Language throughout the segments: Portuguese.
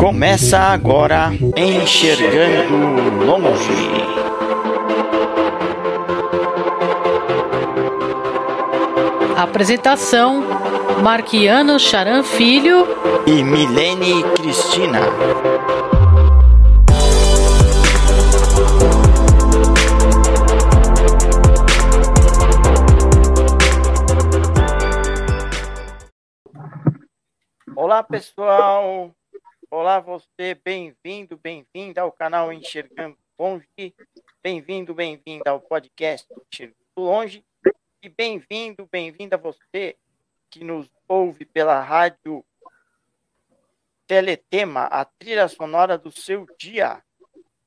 Começa agora Enxergando Longe. Apresentação: Marquiano Charan Filho e Milene Cristina. Olá pessoal, olá você, bem-vindo, bem-vinda ao canal Enxergando Longe, bem-vindo, bem-vinda ao podcast Enxergando Longe e bem-vindo, bem-vinda você que nos ouve pela rádio Teletema, a trilha sonora do seu dia.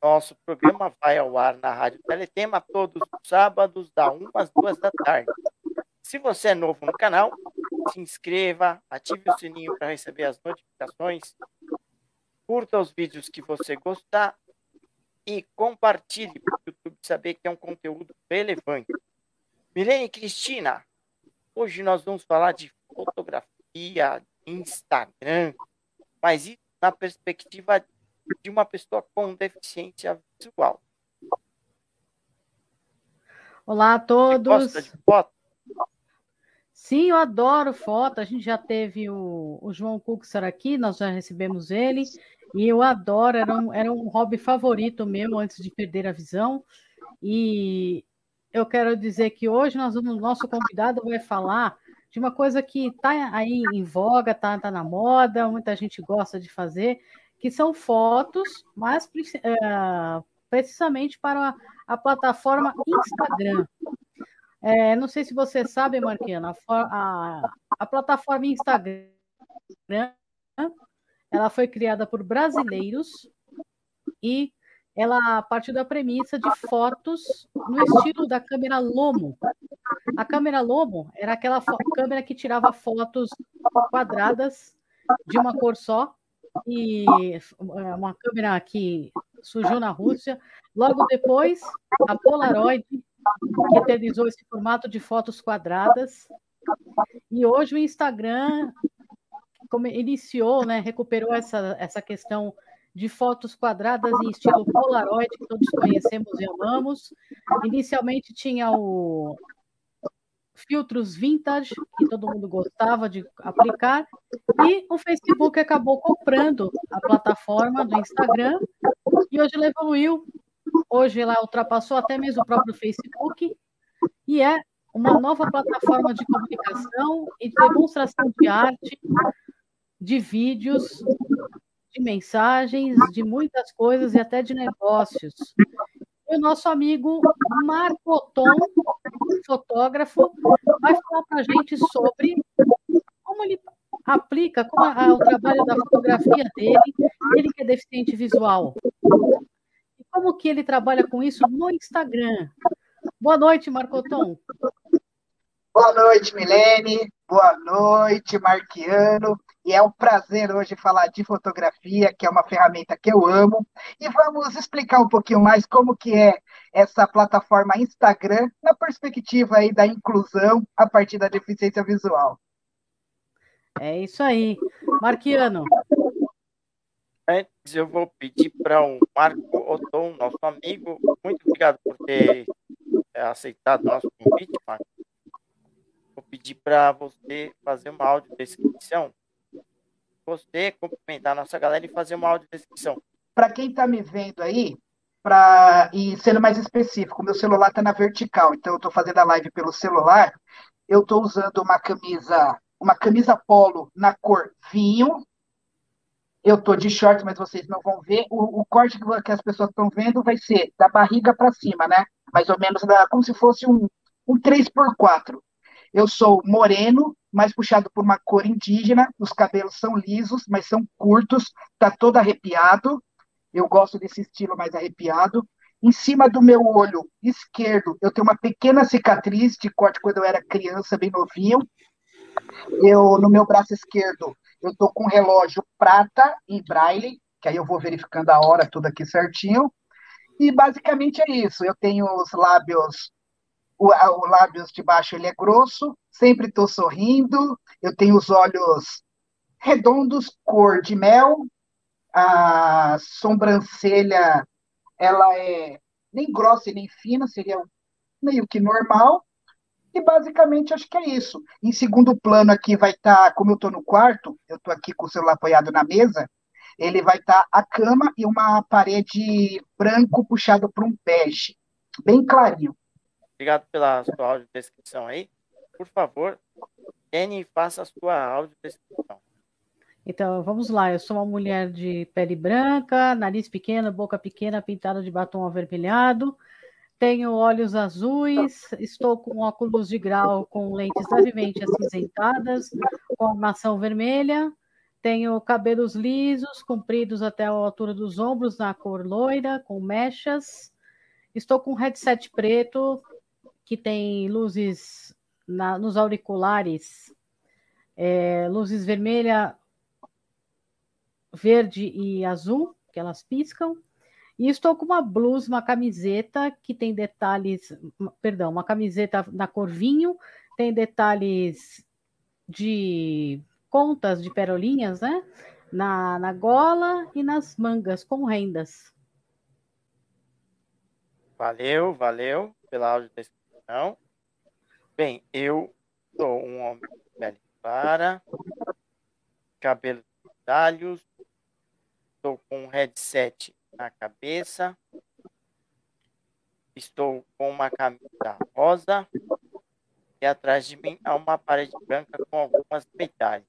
Nosso programa vai ao ar na Rádio Teletema todos os sábados, da 1 às 2 da tarde. Se você é novo no canal, se inscreva, ative o sininho para receber as notificações, curta os vídeos que você gostar e compartilhe para o YouTube saber que é um conteúdo relevante. Milene Cristina, hoje nós vamos falar de fotografia, Instagram, mas isso na perspectiva de uma pessoa com deficiência visual. Olá a todos. Você gosta de foto? Sim, eu adoro foto. A gente já teve o, o João Cuxar aqui, nós já recebemos ele, e eu adoro, era um, era um hobby favorito meu antes de perder a visão. E eu quero dizer que hoje nós vamos, nosso convidado vai falar de uma coisa que está aí em voga, está tá na moda, muita gente gosta de fazer, que são fotos, mas uh, precisamente para a, a plataforma Instagram. É, não sei se você sabe, Marquina, a, a, a, plataforma Instagram ela foi criada por brasileiros e ela partiu da premissa de fotos no estilo da câmera Lomo. A câmera Lomo era aquela câmera que tirava fotos quadradas de uma cor só e uma câmera que surgiu na Rússia. Logo depois, a Polaroid que eternizou esse formato de fotos quadradas. E hoje o Instagram como iniciou, né, recuperou essa, essa questão de fotos quadradas em estilo Polaroid, que todos conhecemos e amamos. Inicialmente tinha o filtros vintage, que todo mundo gostava de aplicar, e o Facebook acabou comprando a plataforma do Instagram, e hoje ele evoluiu Hoje ela ultrapassou até mesmo o próprio Facebook e é uma nova plataforma de comunicação e de demonstração de arte, de vídeos, de mensagens, de muitas coisas e até de negócios. E o nosso amigo Marco Tom, fotógrafo, vai falar para a gente sobre como ele aplica como a, o trabalho da fotografia dele, ele que é deficiente visual como que ele trabalha com isso no Instagram. Boa noite, Marcoton. Boa noite, Milene. Boa noite, Marquiano. E é um prazer hoje falar de fotografia, que é uma ferramenta que eu amo. E vamos explicar um pouquinho mais como que é essa plataforma Instagram na perspectiva aí da inclusão a partir da deficiência visual. É isso aí. Marquiano, Antes, eu vou pedir para o Marco Oton, nosso amigo, muito obrigado por ter é, aceitado nosso convite, Marco. Pedir para você fazer uma audiodescrição. Você cumprimentar a nossa galera e fazer uma audiodescrição. Para quem está me vendo aí, pra, e sendo mais específico, meu celular está na vertical, então eu estou fazendo a live pelo celular. Eu estou usando uma camisa, uma camisa polo na cor vinho, eu tô de short, mas vocês não vão ver. O, o corte que, que, as pessoas estão vendo vai ser da barriga para cima, né? Mais ou menos da, como se fosse um, um 3x4. Eu sou moreno, mais puxado por uma cor indígena. Os cabelos são lisos, mas são curtos. Tá todo arrepiado. Eu gosto desse estilo mais arrepiado. Em cima do meu olho esquerdo, eu tenho uma pequena cicatriz de corte quando eu era criança, bem novinho. Eu, no meu braço esquerdo, eu estou com um relógio prata em braille, que aí eu vou verificando a hora tudo aqui certinho. E basicamente é isso. Eu tenho os lábios, o, o lábios de baixo ele é grosso, sempre estou sorrindo. Eu tenho os olhos redondos, cor de mel, a sobrancelha ela é nem grossa e nem fina, seria meio que normal. E basicamente acho que é isso. Em segundo plano aqui vai estar, tá, como eu estou no quarto, eu estou aqui com o celular apoiado na mesa, ele vai estar tá a cama e uma parede branco puxado para um bege, bem clarinho. Obrigado pela sua audiodescrição aí. Por favor, Jenny, faça a sua audiodescrição. Então, vamos lá. Eu sou uma mulher de pele branca, nariz pequeno, boca pequena, pintada de batom avermelhado. Tenho olhos azuis, estou com óculos de grau com lentes levemente acinzentadas, com armação vermelha. Tenho cabelos lisos, compridos até a altura dos ombros, na cor loira, com mechas. Estou com um headset preto, que tem luzes na, nos auriculares, é, luzes vermelha, verde e azul, que elas piscam. E estou com uma blusa, uma camiseta que tem detalhes, perdão, uma camiseta na cor vinho, tem detalhes de contas de perolinhas, né? Na, na gola e nas mangas com rendas. Valeu, valeu pela audiodescrição. Bem, eu sou um homem de pele clara, cabelo de talhos, estou com um headset na cabeça, estou com uma camisa rosa e atrás de mim há uma parede branca com algumas medalhas.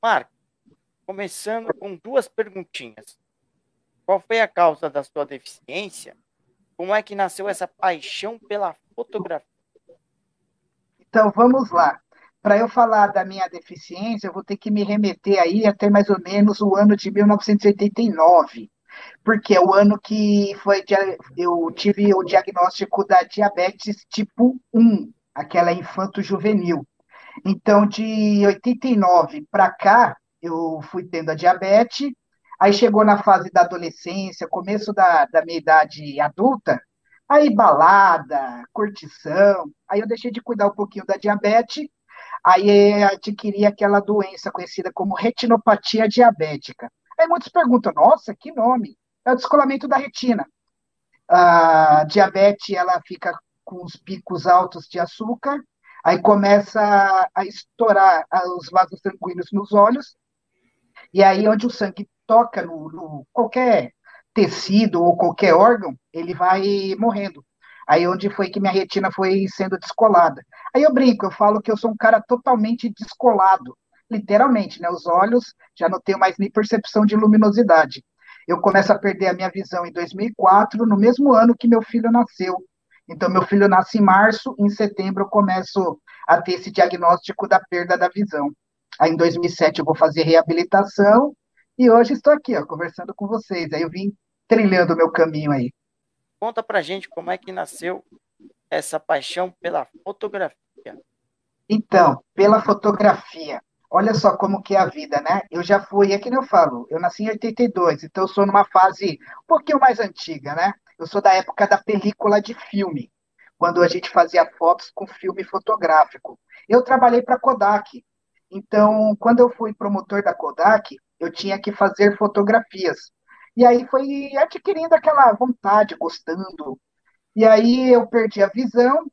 Marco, começando com duas perguntinhas. Qual foi a causa da sua deficiência? Como é que nasceu essa paixão pela fotografia? Então, vamos lá. Para eu falar da minha deficiência, eu vou ter que me remeter aí até mais ou menos o ano de 1989, porque é o ano que foi eu tive o diagnóstico da diabetes tipo 1, aquela infanto-juvenil. Então, de 89 para cá, eu fui tendo a diabetes, aí chegou na fase da adolescência, começo da, da minha idade adulta, Aí balada, curtição, aí eu deixei de cuidar um pouquinho da diabetes, aí adquiri aquela doença conhecida como retinopatia diabética. Aí muitos perguntam, nossa, que nome? É o descolamento da retina. A diabetes, ela fica com os picos altos de açúcar, aí começa a estourar os vasos sanguíneos nos olhos, e aí onde o sangue toca no, no qualquer tecido ou qualquer órgão, ele vai morrendo. Aí onde foi que minha retina foi sendo descolada. Aí eu brinco, eu falo que eu sou um cara totalmente descolado, literalmente, né? Os olhos já não tenho mais nem percepção de luminosidade. Eu começo a perder a minha visão em 2004, no mesmo ano que meu filho nasceu. Então, meu filho nasce em março, em setembro eu começo a ter esse diagnóstico da perda da visão. Aí, em 2007, eu vou fazer reabilitação, e hoje estou aqui, ó, conversando com vocês. Aí eu vim trilhando o meu caminho aí. Conta pra gente como é que nasceu essa paixão pela fotografia. Então, pela fotografia. Olha só como que é a vida, né? Eu já fui, é que eu falo, eu nasci em 82, então eu sou numa fase um pouquinho mais antiga, né? Eu sou da época da película de filme, quando a gente fazia fotos com filme fotográfico. Eu trabalhei para Kodak. Então, quando eu fui promotor da Kodak, eu tinha que fazer fotografias. E aí foi adquirindo aquela vontade, gostando. E aí eu perdi a visão,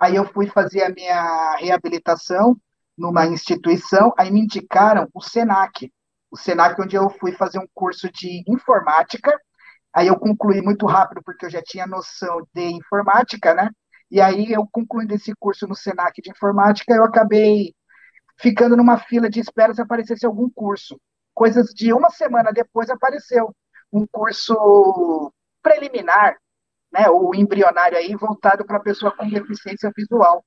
aí eu fui fazer a minha reabilitação numa instituição, aí me indicaram o SENAC. O SENAC, onde eu fui fazer um curso de informática, aí eu concluí muito rápido, porque eu já tinha noção de informática, né? E aí, eu concluindo esse curso no SENAC de informática, eu acabei ficando numa fila de espera se aparecesse algum curso. Coisas de uma semana depois apareceu um curso preliminar, né, ou embrionário aí, voltado para pessoa com deficiência visual.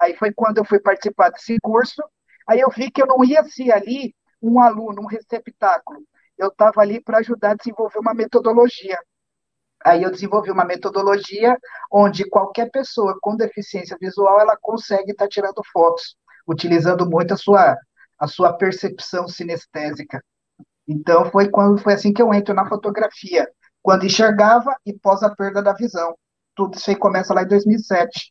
Aí foi quando eu fui participar desse curso, aí eu vi que eu não ia ser ali um aluno, um receptáculo. Eu estava ali para ajudar a desenvolver uma metodologia. Aí eu desenvolvi uma metodologia onde qualquer pessoa com deficiência visual ela consegue estar tá tirando fotos, utilizando muito a sua, a sua percepção sinestésica. Então foi quando foi assim que eu entro na fotografia, quando enxergava e pós a perda da visão. Tudo isso aí começa lá em 2007.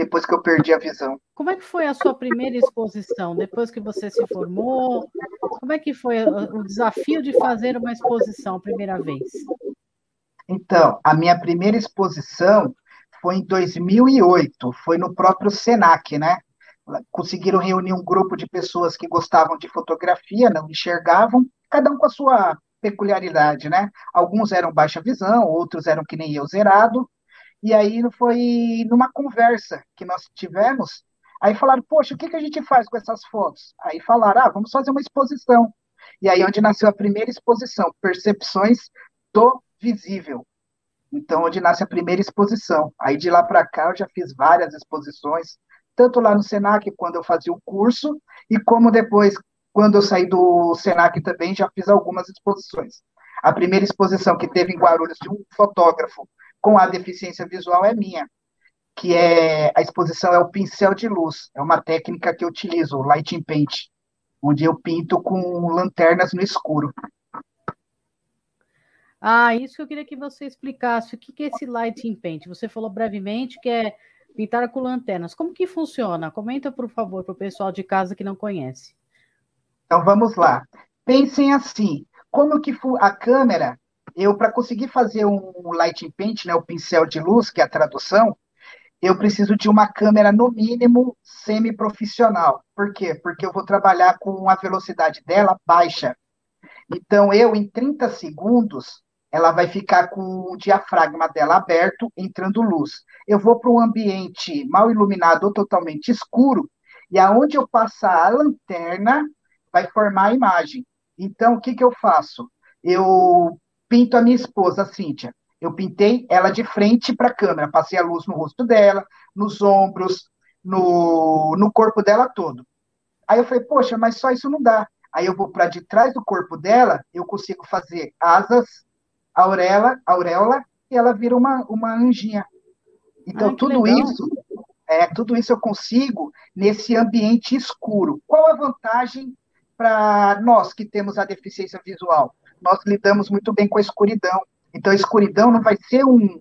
depois que eu perdi a visão. Como é que foi a sua primeira exposição, depois que você se formou? Como é que foi o desafio de fazer uma exposição a primeira vez? Então, a minha primeira exposição foi em 2008, foi no próprio Senac, né? Conseguiram reunir um grupo de pessoas que gostavam de fotografia, não enxergavam, cada um com a sua peculiaridade, né? Alguns eram baixa visão, outros eram que nem eu, zerado. E aí foi numa conversa que nós tivemos, aí falaram, poxa, o que, que a gente faz com essas fotos? Aí falaram, ah, vamos fazer uma exposição. E aí onde nasceu a primeira exposição, Percepções do Visível. Então, onde nasce a primeira exposição. Aí de lá para cá eu já fiz várias exposições, tanto lá no Senac, quando eu fazia o curso, e como depois, quando eu saí do Senac também, já fiz algumas exposições. A primeira exposição que teve em Guarulhos de um fotógrafo com a deficiência visual é minha, que é a exposição é o pincel de luz, é uma técnica que eu utilizo, o lighting paint, onde eu pinto com lanternas no escuro. Ah, isso que eu queria que você explicasse. O que é esse lighting paint? Você falou brevemente que é pintar com lanternas. Como que funciona? Comenta, por favor, para o pessoal de casa que não conhece. Então, vamos lá. Pensem assim, como que a câmera, eu, para conseguir fazer um lighting paint, né, o pincel de luz, que é a tradução, eu preciso de uma câmera, no mínimo, semi-profissional. Por quê? Porque eu vou trabalhar com a velocidade dela baixa. Então, eu, em 30 segundos, ela vai ficar com o diafragma dela aberto, entrando luz. Eu vou para um ambiente mal iluminado ou totalmente escuro, e aonde eu passar a lanterna, vai formar a imagem. Então, o que, que eu faço? Eu pinto a minha esposa, a Cíntia. Eu pintei ela de frente para a câmera, passei a luz no rosto dela, nos ombros, no, no corpo dela todo. Aí eu falei, poxa, mas só isso não dá. Aí eu vou para de trás do corpo dela, eu consigo fazer asas, auréola, auréola e ela vira uma, uma anjinha. Então, tudo legal. isso, é, tudo isso eu consigo nesse ambiente escuro. Qual a vantagem para nós que temos a deficiência visual? Nós lidamos muito bem com a escuridão. Então, a escuridão não vai ser um,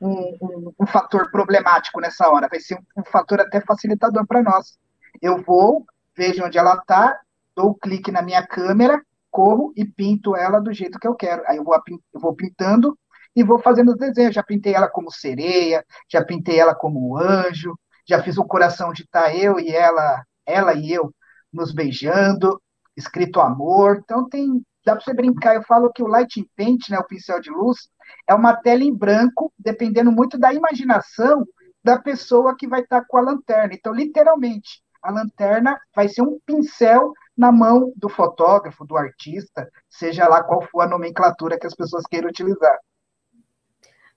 um, um, um fator problemático nessa hora, vai ser um, um fator até facilitador para nós. Eu vou, vejo onde ela está, dou o clique na minha câmera, corro e pinto ela do jeito que eu quero. Aí eu vou, eu vou pintando e vou fazendo os desenhos. Já pintei ela como sereia, já pintei ela como anjo, já fiz o coração de estar tá eu e ela, ela e eu nos beijando, escrito amor. Então tem, dá para você brincar. Eu falo que o lighting paint, né, o pincel de luz, é uma tela em branco, dependendo muito da imaginação da pessoa que vai estar tá com a lanterna. Então, literalmente, a lanterna vai ser um pincel na mão do fotógrafo, do artista, seja lá qual for a nomenclatura que as pessoas queiram utilizar.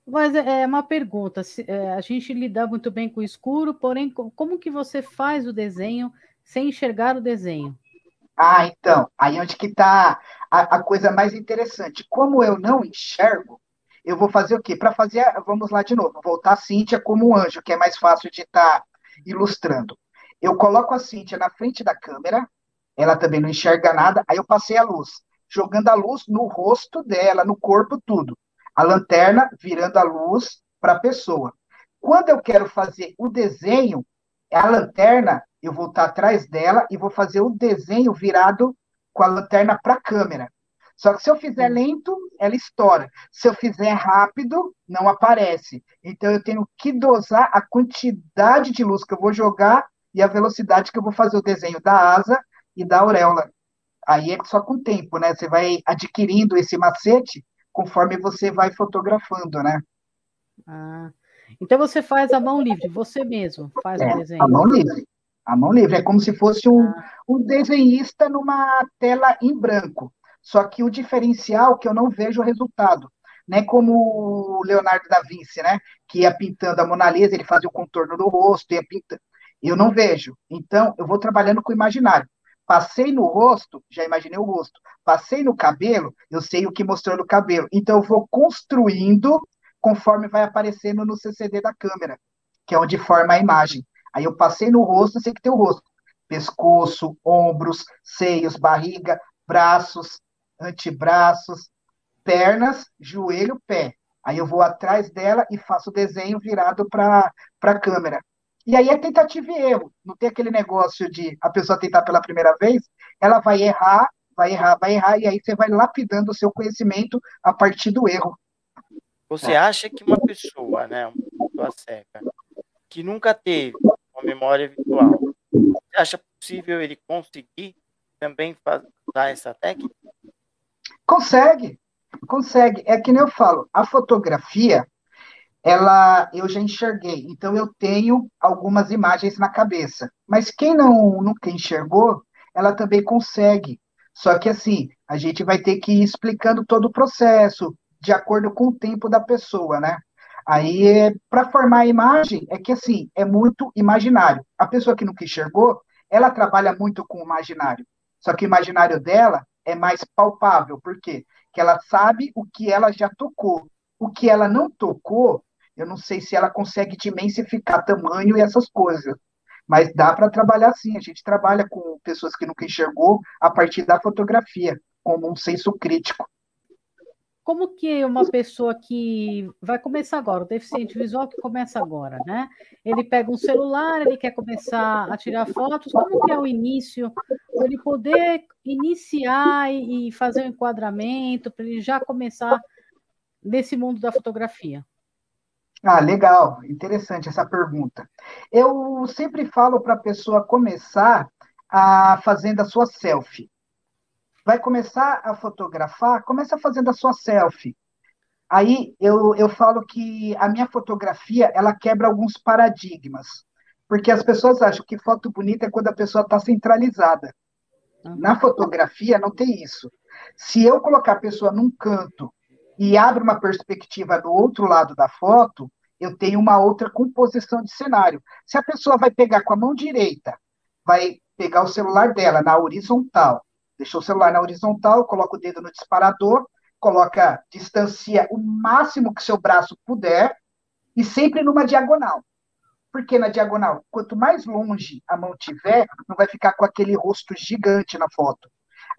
Mas é, é uma pergunta, é, a gente lida muito bem com o escuro, porém, como que você faz o desenho sem enxergar o desenho? Ah, então, aí onde que está a, a, coisa mais interessante. Como eu não enxergo, eu vou fazer o quê? Para fazer, vamos lá de novo, voltar a Cíntia como um anjo, que é mais fácil de estar tá ilustrando. Eu coloco a Cíntia na frente da câmera, ela também não enxerga nada. Aí eu passei a luz, jogando a luz no rosto dela, no corpo, tudo. A lanterna virando a luz para a pessoa. Quando eu quero fazer o desenho, a lanterna, eu vou estar atrás dela e vou fazer o desenho virado com a lanterna para a câmera. Só que se eu fizer lento, ela estoura. Se eu fizer rápido, não aparece. Então eu tenho que dosar a quantidade de luz que eu vou jogar e a velocidade que eu vou fazer o desenho da asa e da auréola. Aí é só com o tempo, né? Você vai adquirindo esse macete conforme você vai fotografando, né? Ah, então você faz a mão livre, você mesmo faz é, o desenho. A mão livre. A mão livre. É como se fosse um, ah. um desenhista numa tela em branco. Só que o diferencial é que eu não vejo o resultado. Né, como o Leonardo da Vinci, né, que ia pintando a Mona Lisa, ele fazia o contorno do rosto, ia pintando. Eu não vejo. Então, eu vou trabalhando com o imaginário. Passei no rosto, já imaginei o rosto. Passei no cabelo, eu sei o que mostrou no cabelo. Então, eu vou construindo conforme vai aparecendo no CCD da câmera, que é onde forma a imagem. Aí eu passei no rosto, sei que tem o rosto. Pescoço, ombros, seios, barriga, braços, antebraços, pernas, joelho, pé. Aí eu vou atrás dela e faço o desenho virado para a câmera. E aí é tentativa e erro. Não tem aquele negócio de a pessoa tentar pela primeira vez, ela vai errar, vai errar, vai errar, e aí você vai lapidando o seu conhecimento a partir do erro. Você acha que uma pessoa, né, uma pessoa cega, que nunca teve uma memória virtual, você acha possível ele conseguir também usar essa técnica? Consegue, consegue. É que nem eu falo, a fotografia, ela eu já enxerguei, então eu tenho algumas imagens na cabeça. Mas quem não nunca enxergou, ela também consegue. Só que assim, a gente vai ter que ir explicando todo o processo de acordo com o tempo da pessoa, né? Aí, para formar a imagem, é que assim, é muito imaginário. A pessoa que nunca enxergou, ela trabalha muito com o imaginário. Só que o imaginário dela é mais palpável. Por quê? Que ela sabe o que ela já tocou. O que ela não tocou, eu não sei se ela consegue dimensificar tamanho e essas coisas. Mas dá para trabalhar sim. A gente trabalha com pessoas que nunca enxergou a partir da fotografia, como um senso crítico. Como que uma pessoa que vai começar agora, o deficiente visual que começa agora, né? Ele pega um celular, ele quer começar a tirar fotos, como que é o início, para ele poder iniciar e fazer o um enquadramento, para ele já começar nesse mundo da fotografia? Ah, legal, interessante essa pergunta. Eu sempre falo para a pessoa começar a fazendo a sua selfie. Vai começar a fotografar, começa fazendo a sua selfie. Aí eu, eu falo que a minha fotografia ela quebra alguns paradigmas, porque as pessoas acham que foto bonita é quando a pessoa está centralizada. Na fotografia não tem isso. Se eu colocar a pessoa num canto e abre uma perspectiva do outro lado da foto, eu tenho uma outra composição de cenário. Se a pessoa vai pegar com a mão direita, vai pegar o celular dela na horizontal, deixou o celular na horizontal, coloca o dedo no disparador, coloca, distancia o máximo que seu braço puder e sempre numa diagonal. Porque na diagonal, quanto mais longe a mão tiver, não vai ficar com aquele rosto gigante na foto.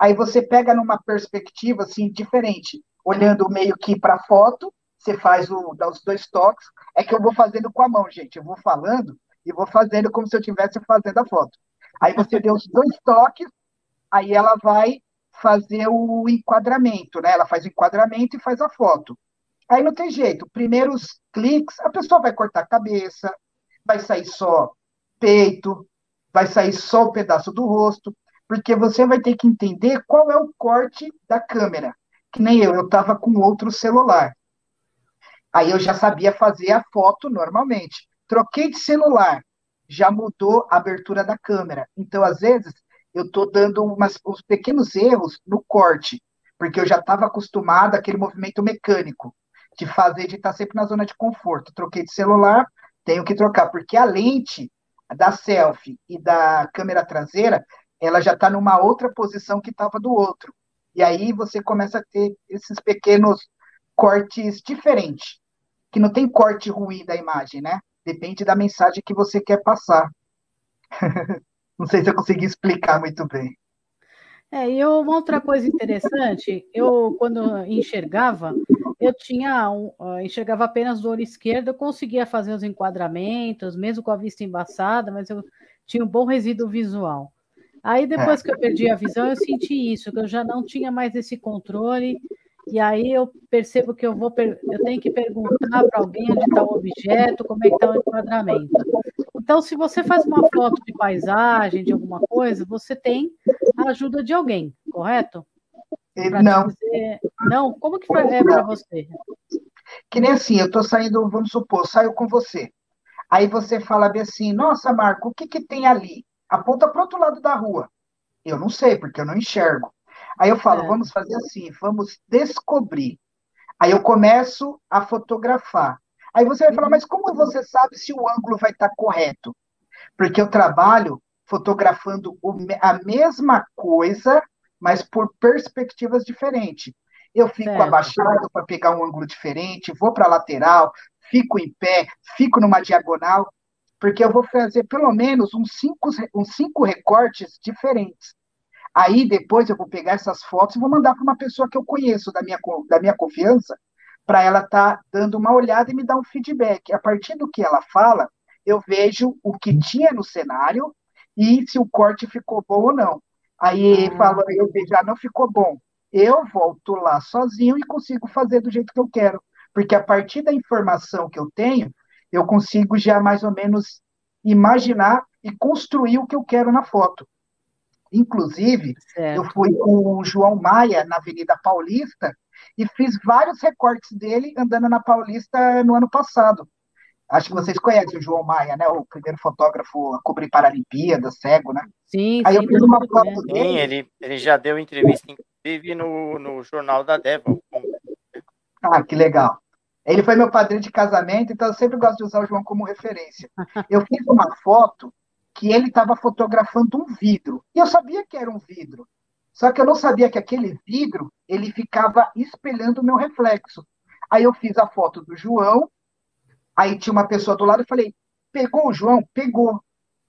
Aí você pega numa perspectiva assim diferente, olhando meio que para a foto, você faz o, dá os dois toques, é que eu vou fazendo com a mão, gente. Eu vou falando e vou fazendo como se eu estivesse fazendo a foto. Aí você deu os dois toques, aí ela vai fazer o enquadramento, né? Ela faz o enquadramento e faz a foto. Aí não tem jeito. Primeiros cliques, a pessoa vai cortar a cabeça, vai sair só peito, vai sair só o pedaço do rosto, porque você vai ter que entender qual é o corte da câmera que nem eu, eu estava com outro celular. Aí eu já sabia fazer a foto normalmente. Troquei de celular, já mudou a abertura da câmera. Então, às vezes, eu estou dando umas, uns pequenos erros no corte, porque eu já estava acostumado àquele movimento mecânico de fazer, de estar sempre na zona de conforto. Troquei de celular, tenho que trocar, porque a lente da selfie e da câmera traseira, ela já está numa outra posição que estava do outro. E aí você começa a ter esses pequenos cortes diferentes, que não tem corte ruim da imagem, né? Depende da mensagem que você quer passar. não sei se eu consegui explicar muito bem. É, e uma outra coisa interessante, eu quando enxergava, eu tinha um, enxergava apenas do olho esquerdo, eu conseguia fazer os enquadramentos, mesmo com a vista embaçada, mas eu tinha um bom resíduo visual. Aí depois é. que eu perdi a visão, eu senti isso, que eu já não tinha mais esse controle. E aí eu percebo que eu vou eu tenho que perguntar para alguém onde está o objeto, como é que está o enquadramento. Então, se você faz uma foto de paisagem, de alguma coisa, você tem a ajuda de alguém, correto? não. Dizer... Não? Como que é para você? Que nem assim, eu estou saindo, vamos supor, saio com você. Aí você fala bem assim, nossa, Marco, o que, que tem ali? aponta para o outro lado da rua. Eu não sei, porque eu não enxergo. Aí eu falo, é. vamos fazer assim, vamos descobrir. Aí eu começo a fotografar. Aí você vai falar, mas como você sabe se o ângulo vai estar correto? Porque eu trabalho fotografando a mesma coisa, mas por perspectivas diferentes. Eu fico certo. abaixado para pegar um ângulo diferente, vou para a lateral, fico em pé, fico numa diagonal porque eu vou fazer pelo menos uns cinco, uns cinco recortes diferentes. Aí depois eu vou pegar essas fotos e vou mandar para uma pessoa que eu conheço, da minha, da minha confiança, para ela estar tá dando uma olhada e me dar um feedback. A partir do que ela fala, eu vejo o que tinha no cenário e se o corte ficou bom ou não. Aí ah. falou, eu já ah, não ficou bom. Eu volto lá sozinho e consigo fazer do jeito que eu quero. Porque a partir da informação que eu tenho, eu consigo já mais ou menos imaginar e construir o que eu quero na foto. Inclusive, certo. eu fui com o João Maia na Avenida Paulista e fiz vários recortes dele andando na Paulista no ano passado. Acho que vocês conhecem o João Maia, né? O primeiro fotógrafo a cobrir Paralimpíada, cego, né? Sim, Aí sim, eu fiz uma foto sim, dele. ele, ele já deu entrevista, inclusive, no, no jornal da Devil. Ah, que legal. Ele foi meu padrinho de casamento, então eu sempre gosto de usar o João como referência. Eu fiz uma foto que ele estava fotografando um vidro. E eu sabia que era um vidro. Só que eu não sabia que aquele vidro ele ficava espelhando o meu reflexo. Aí eu fiz a foto do João, aí tinha uma pessoa do lado e falei: "Pegou o João? Pegou".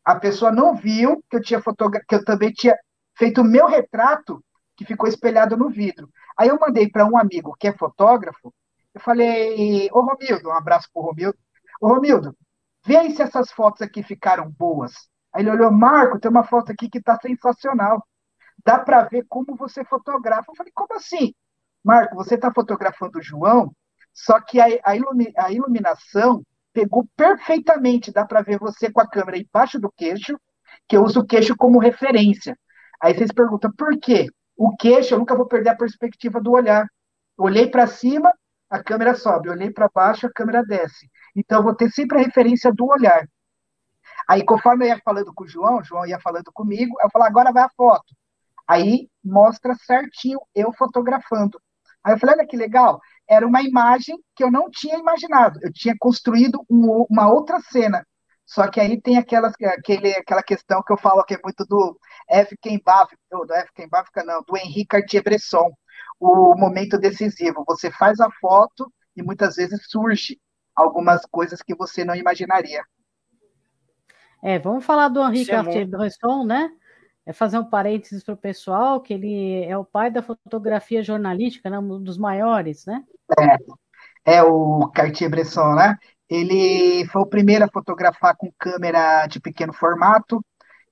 A pessoa não viu que eu tinha fotogra que eu também tinha feito o meu retrato que ficou espelhado no vidro. Aí eu mandei para um amigo que é fotógrafo, eu falei: "Ô Romildo, um abraço pro Romildo. Ô Romildo, vê aí se essas fotos aqui ficaram boas". Aí ele olhou, Marco, tem uma foto aqui que está sensacional. Dá para ver como você fotografa. Eu falei, como assim? Marco, você está fotografando o João, só que a, a, ilumi, a iluminação pegou perfeitamente. Dá para ver você com a câmera embaixo do queixo, que eu uso o queixo como referência. Aí vocês perguntam, por quê? O queixo, eu nunca vou perder a perspectiva do olhar. Olhei para cima, a câmera sobe. Olhei para baixo, a câmera desce. Então, eu vou ter sempre a referência do olhar. Aí, conforme eu ia falando com o João, o João ia falando comigo, eu falei, agora vai a foto. Aí mostra certinho eu fotografando. Aí eu falei, olha que legal, era uma imagem que eu não tinha imaginado. Eu tinha construído um, uma outra cena. Só que aí tem aquelas, aquele, aquela questão que eu falo que é muito do F. Kembafka, do F. Kembafka não, do Henri Cartier-Bresson, o momento decisivo. Você faz a foto e muitas vezes surge algumas coisas que você não imaginaria. É, vamos falar do Henri é Cartier-Bresson, né? É fazer um parênteses para o pessoal, que ele é o pai da fotografia jornalística, né? um dos maiores, né? É, é o Cartier-Bresson, né? Ele foi o primeiro a fotografar com câmera de pequeno formato,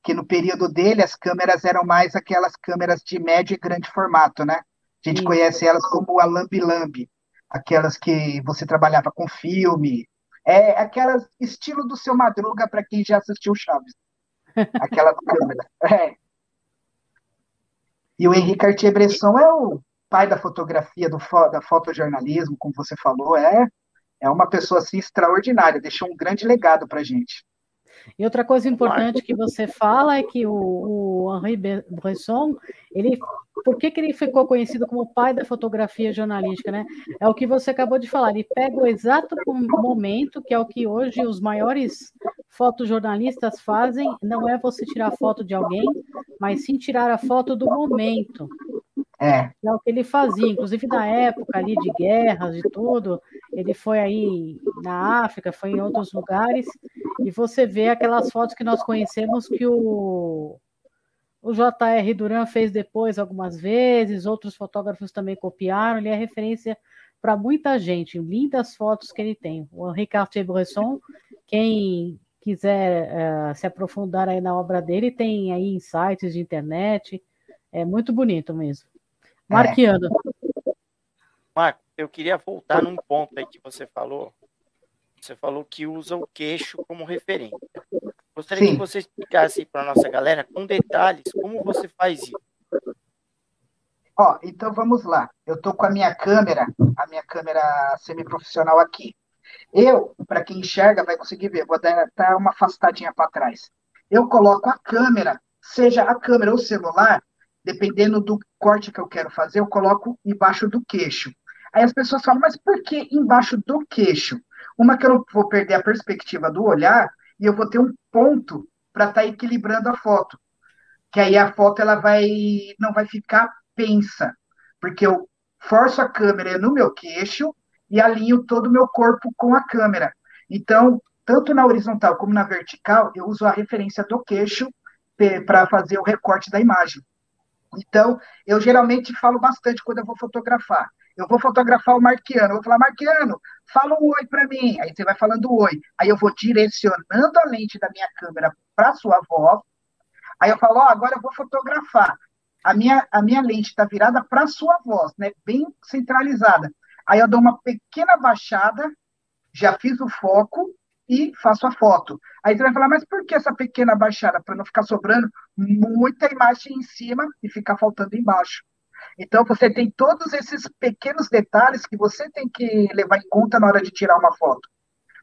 que no período dele as câmeras eram mais aquelas câmeras de médio e grande formato, né? A gente Isso. conhece elas como a lambi-lambi, aquelas que você trabalhava com filme, é aquela estilo do seu Madruga para quem já assistiu Chaves. Aquela câmera. É. E o Henrique Cartier-Bresson é o pai da fotografia, do, da fotojornalismo, como você falou, é, é uma pessoa assim extraordinária, deixou um grande legado para gente. E outra coisa importante que você fala é que o, o Henri Bresson, ele, por que, que ele ficou conhecido como o pai da fotografia jornalística, né? É o que você acabou de falar, ele pega o exato momento, que é o que hoje os maiores fotojornalistas fazem, não é você tirar foto de alguém, mas sim tirar a foto do momento. É. é o que ele fazia, inclusive na época ali de guerras e tudo, ele foi aí na África, foi em outros lugares, e você vê aquelas fotos que nós conhecemos que o, o J.R. Duran fez depois algumas vezes, outros fotógrafos também copiaram, ele é referência para muita gente, lindas fotos que ele tem. O Henri Cartier-Bresson, quem quiser uh, se aprofundar aí na obra dele, tem aí insights de internet, é muito bonito mesmo. Marqueando. É. Marco, eu queria voltar num ponto aí que você falou. Você falou que usa o queixo como referência. Gostaria Sim. que você explicasse para nossa galera com detalhes como você faz isso. Ó, então vamos lá. Eu estou com a minha câmera, a minha câmera semiprofissional aqui. Eu, para quem enxerga, vai conseguir ver. Vou dar tá uma afastadinha para trás. Eu coloco a câmera, seja a câmera ou o celular, dependendo do corte que eu quero fazer, eu coloco embaixo do queixo. Aí as pessoas falam, mas por que embaixo do queixo? Uma que eu não vou perder a perspectiva do olhar e eu vou ter um ponto para estar tá equilibrando a foto. Que aí a foto ela vai não vai ficar pensa, porque eu forço a câmera no meu queixo e alinho todo o meu corpo com a câmera. Então, tanto na horizontal como na vertical, eu uso a referência do queixo para fazer o recorte da imagem. Então, eu geralmente falo bastante quando eu vou fotografar. eu vou fotografar o Marquiano, eu vou falar, Marquiano, fala um oi para mim. Aí você vai falando oi. Aí eu vou direcionando a lente da minha câmera para sua voz. Aí eu falo, ó, oh, agora eu vou fotografar. A minha, a minha lente está virada para sua voz, né? Bem centralizada. Aí eu dou uma pequena baixada, já fiz o foco e faço a foto. Aí você vai falar, mas por que essa pequena baixada? Para não ficar sobrando muita imagem em cima e ficar faltando embaixo. Então, você tem todos esses pequenos detalhes que você tem que levar em conta na hora de tirar uma foto.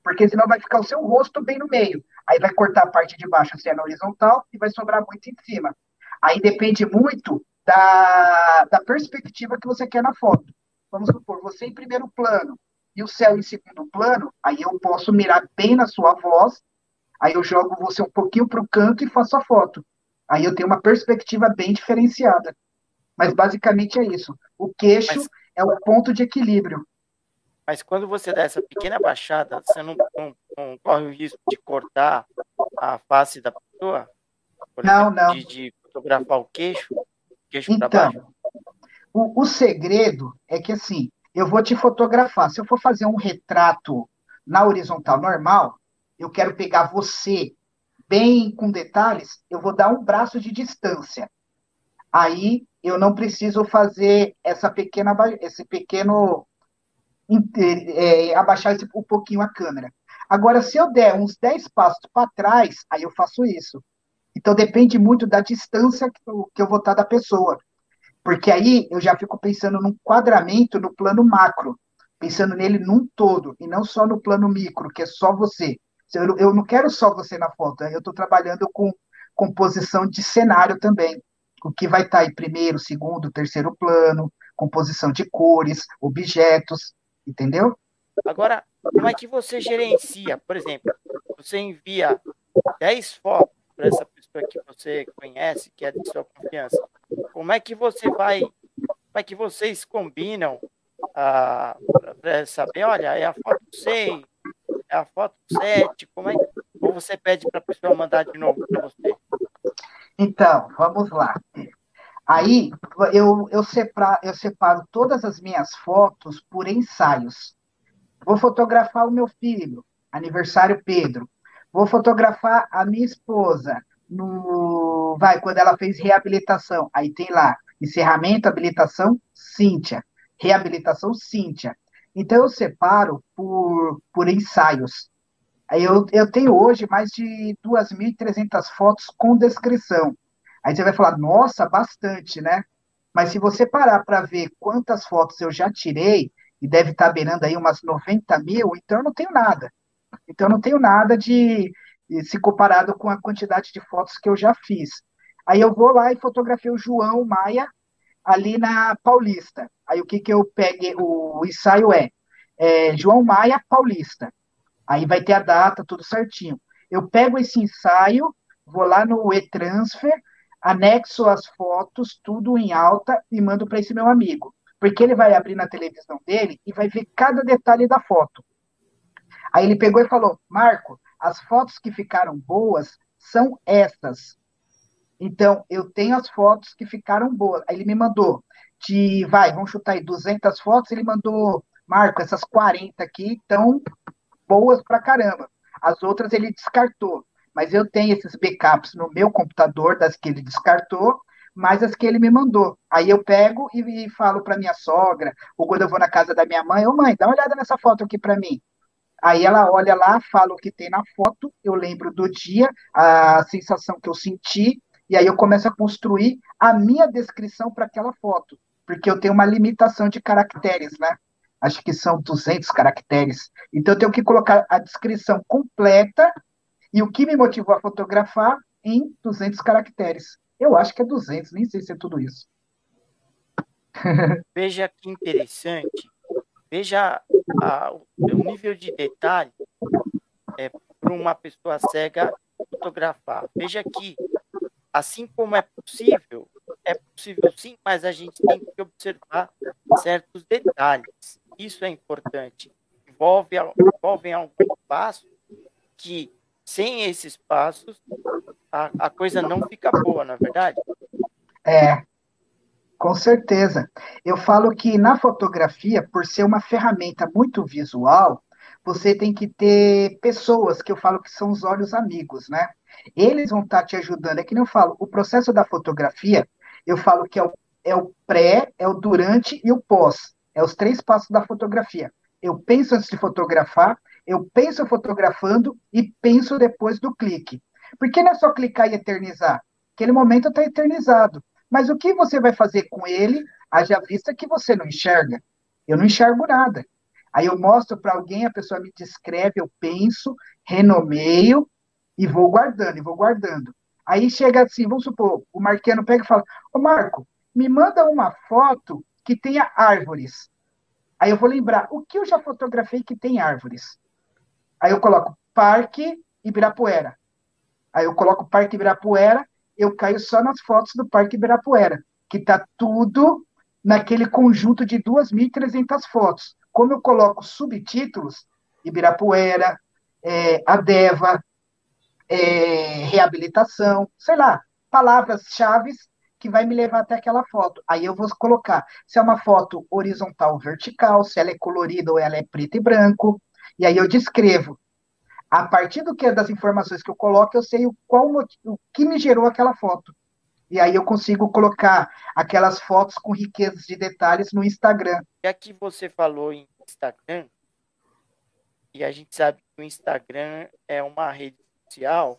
Porque senão vai ficar o seu rosto bem no meio. Aí vai cortar a parte de baixo é na horizontal e vai sobrar muito em cima. Aí depende muito da, da perspectiva que você quer na foto. Vamos supor, você em primeiro plano e o céu em segundo plano, aí eu posso mirar bem na sua voz, aí eu jogo você um pouquinho para o canto e faço a foto. Aí eu tenho uma perspectiva bem diferenciada. Mas basicamente é isso. O queixo mas, é o ponto de equilíbrio. Mas quando você dá essa pequena baixada, você não, não, não corre o risco de cortar a face da pessoa? Por não, exemplo, não. De, de, fotografar o queixo? queixo então, o, o segredo é que assim, eu vou te fotografar. Se eu for fazer um retrato na horizontal normal, eu quero pegar você bem com detalhes, eu vou dar um braço de distância. Aí eu não preciso fazer essa pequena, esse pequeno é, abaixar esse, um pouquinho a câmera. Agora, se eu der uns 10 passos para trás, aí eu faço isso. Então, depende muito da distância que eu, que eu vou estar da pessoa. Porque aí eu já fico pensando num quadramento no plano macro, pensando nele num todo, e não só no plano micro, que é só você. Eu, não quero só você na foto, eu estou trabalhando com composição de cenário também o que vai estar tá em primeiro, segundo, terceiro plano, composição de cores, objetos, entendeu? Agora, como é que você gerencia? Por exemplo, você envia 10 fotos para essa pessoa que você conhece, que é de sua confiança. Como é que você vai, como é que vocês combinam ah, para saber, olha, é a foto 6, é a foto 7, como é ou você pede para a pessoa mandar de novo para você? Então, vamos lá. Aí eu, eu, separo, eu separo todas as minhas fotos por ensaios. Vou fotografar o meu filho, aniversário Pedro. Vou fotografar a minha esposa, no vai quando ela fez reabilitação. Aí tem lá encerramento, habilitação, Cíntia. Reabilitação, Cíntia. Então eu separo por, por ensaios. Eu, eu tenho hoje mais de 2.300 fotos com descrição. Aí você vai falar, nossa, bastante, né? Mas se você parar para ver quantas fotos eu já tirei, e deve estar tá beirando aí umas 90 mil, então eu não tenho nada. Então eu não tenho nada de, se comparado com a quantidade de fotos que eu já fiz. Aí eu vou lá e fotografei o João Maia ali na Paulista. Aí o que, que eu peguei? O ensaio é, é João Maia Paulista. Aí vai ter a data, tudo certinho. Eu pego esse ensaio, vou lá no e-transfer, anexo as fotos, tudo em alta e mando para esse meu amigo. Porque ele vai abrir na televisão dele e vai ver cada detalhe da foto. Aí ele pegou e falou: Marco, as fotos que ficaram boas são essas. Então, eu tenho as fotos que ficaram boas. Aí ele me mandou de, vai, vamos chutar aí, 200 fotos. Ele mandou, Marco, essas 40 aqui estão boas pra caramba. As outras ele descartou. Mas eu tenho esses backups no meu computador, das que ele descartou, mais as que ele me mandou. Aí eu pego e, e falo para minha sogra, ou quando eu vou na casa da minha mãe, ô mãe, dá uma olhada nessa foto aqui para mim. Aí ela olha lá, fala o que tem na foto, eu lembro do dia, a sensação que eu senti, e aí eu começo a construir a minha descrição para aquela foto, porque eu tenho uma limitação de caracteres, né? acho que são 200 caracteres. Então, eu tenho que colocar a descrição completa e o que me motivou a fotografar em 200 caracteres. Eu acho que é 200, nem sei se é tudo isso. Veja que interessante. Veja a, o nível de detalhe é, para uma pessoa cega fotografar. Veja que, assim como é possível, é possível sim, mas a gente tem que observar certos detalhes. Isso é importante. Envolve, envolve algum passo que, sem esses passos, a, a coisa não fica boa, na é verdade? É. Com certeza. Eu falo que na fotografia, por ser uma ferramenta muito visual, você tem que ter pessoas que eu falo que são os olhos amigos, né? Eles vão estar te ajudando. É que nem eu falo, o processo da fotografia, eu falo que é o, é o pré, é o durante e o pós. É os três passos da fotografia. Eu penso antes de fotografar, eu penso fotografando e penso depois do clique. Porque não é só clicar e eternizar. Aquele momento está eternizado. Mas o que você vai fazer com ele, haja vista que você não enxerga? Eu não enxergo nada. Aí eu mostro para alguém, a pessoa me descreve, eu penso, renomeio e vou guardando, e vou guardando. Aí chega assim, vamos supor, o Marquiano pega e fala: Ô Marco, me manda uma foto que tenha árvores. Aí eu vou lembrar o que eu já fotografei que tem árvores. Aí eu coloco Parque Ibirapuera. Aí eu coloco Parque Ibirapuera eu caio só nas fotos do Parque Ibirapuera, que está tudo naquele conjunto de 2.300 fotos. Como eu coloco subtítulos, Ibirapuera, é, Adeva, é, reabilitação, sei lá, palavras-chave que vai me levar até aquela foto. Aí eu vou colocar se é uma foto horizontal ou vertical, se ela é colorida ou ela é preto e branco, e aí eu descrevo a partir do que das informações que eu coloco, eu sei o, qual o que me gerou aquela foto. E aí eu consigo colocar aquelas fotos com riquezas de detalhes no Instagram. Já que você falou em Instagram, e a gente sabe que o Instagram é uma rede social,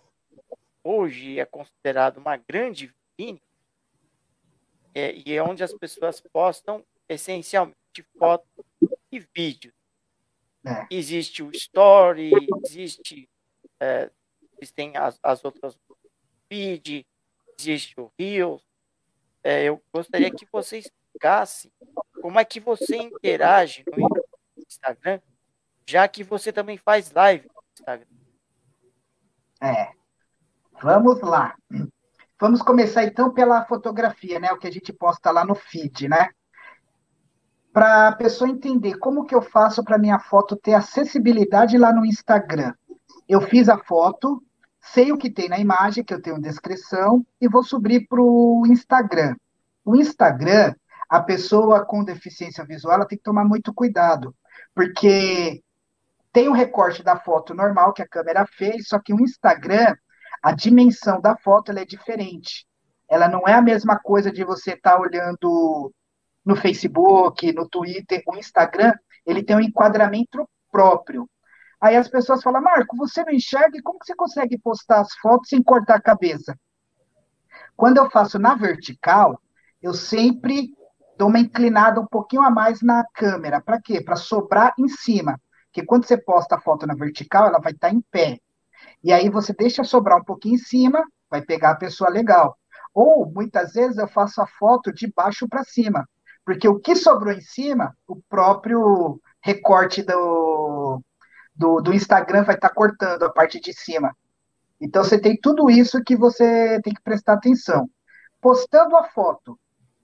hoje é considerado uma grande vitrine, é, e é onde as pessoas postam essencialmente fotos e vídeos. É. Existe o Story, existe, é, existem as, as outras feed, existe o Reels. É, eu gostaria que você explicasse como é que você interage no Instagram, já que você também faz live no Instagram. É. Vamos lá. Vamos começar então pela fotografia, né? O que a gente posta lá no feed, né? Para a pessoa entender como que eu faço para minha foto ter acessibilidade lá no Instagram. Eu fiz a foto, sei o que tem na imagem, que eu tenho descrição, e vou subir para o Instagram. O Instagram, a pessoa com deficiência visual, ela tem que tomar muito cuidado, porque tem o recorte da foto normal que a câmera fez, só que o Instagram, a dimensão da foto é diferente. Ela não é a mesma coisa de você estar tá olhando no Facebook, no Twitter, o Instagram, ele tem um enquadramento próprio. Aí as pessoas falam, Marco, você não enxerga como que você consegue postar as fotos sem cortar a cabeça? Quando eu faço na vertical, eu sempre dou uma inclinada um pouquinho a mais na câmera. Para quê? Para sobrar em cima. Porque quando você posta a foto na vertical, ela vai estar tá em pé. E aí você deixa sobrar um pouquinho em cima, vai pegar a pessoa legal. Ou muitas vezes eu faço a foto de baixo para cima. Porque o que sobrou em cima, o próprio recorte do, do, do Instagram vai estar tá cortando a parte de cima. Então você tem tudo isso que você tem que prestar atenção. Postando a foto,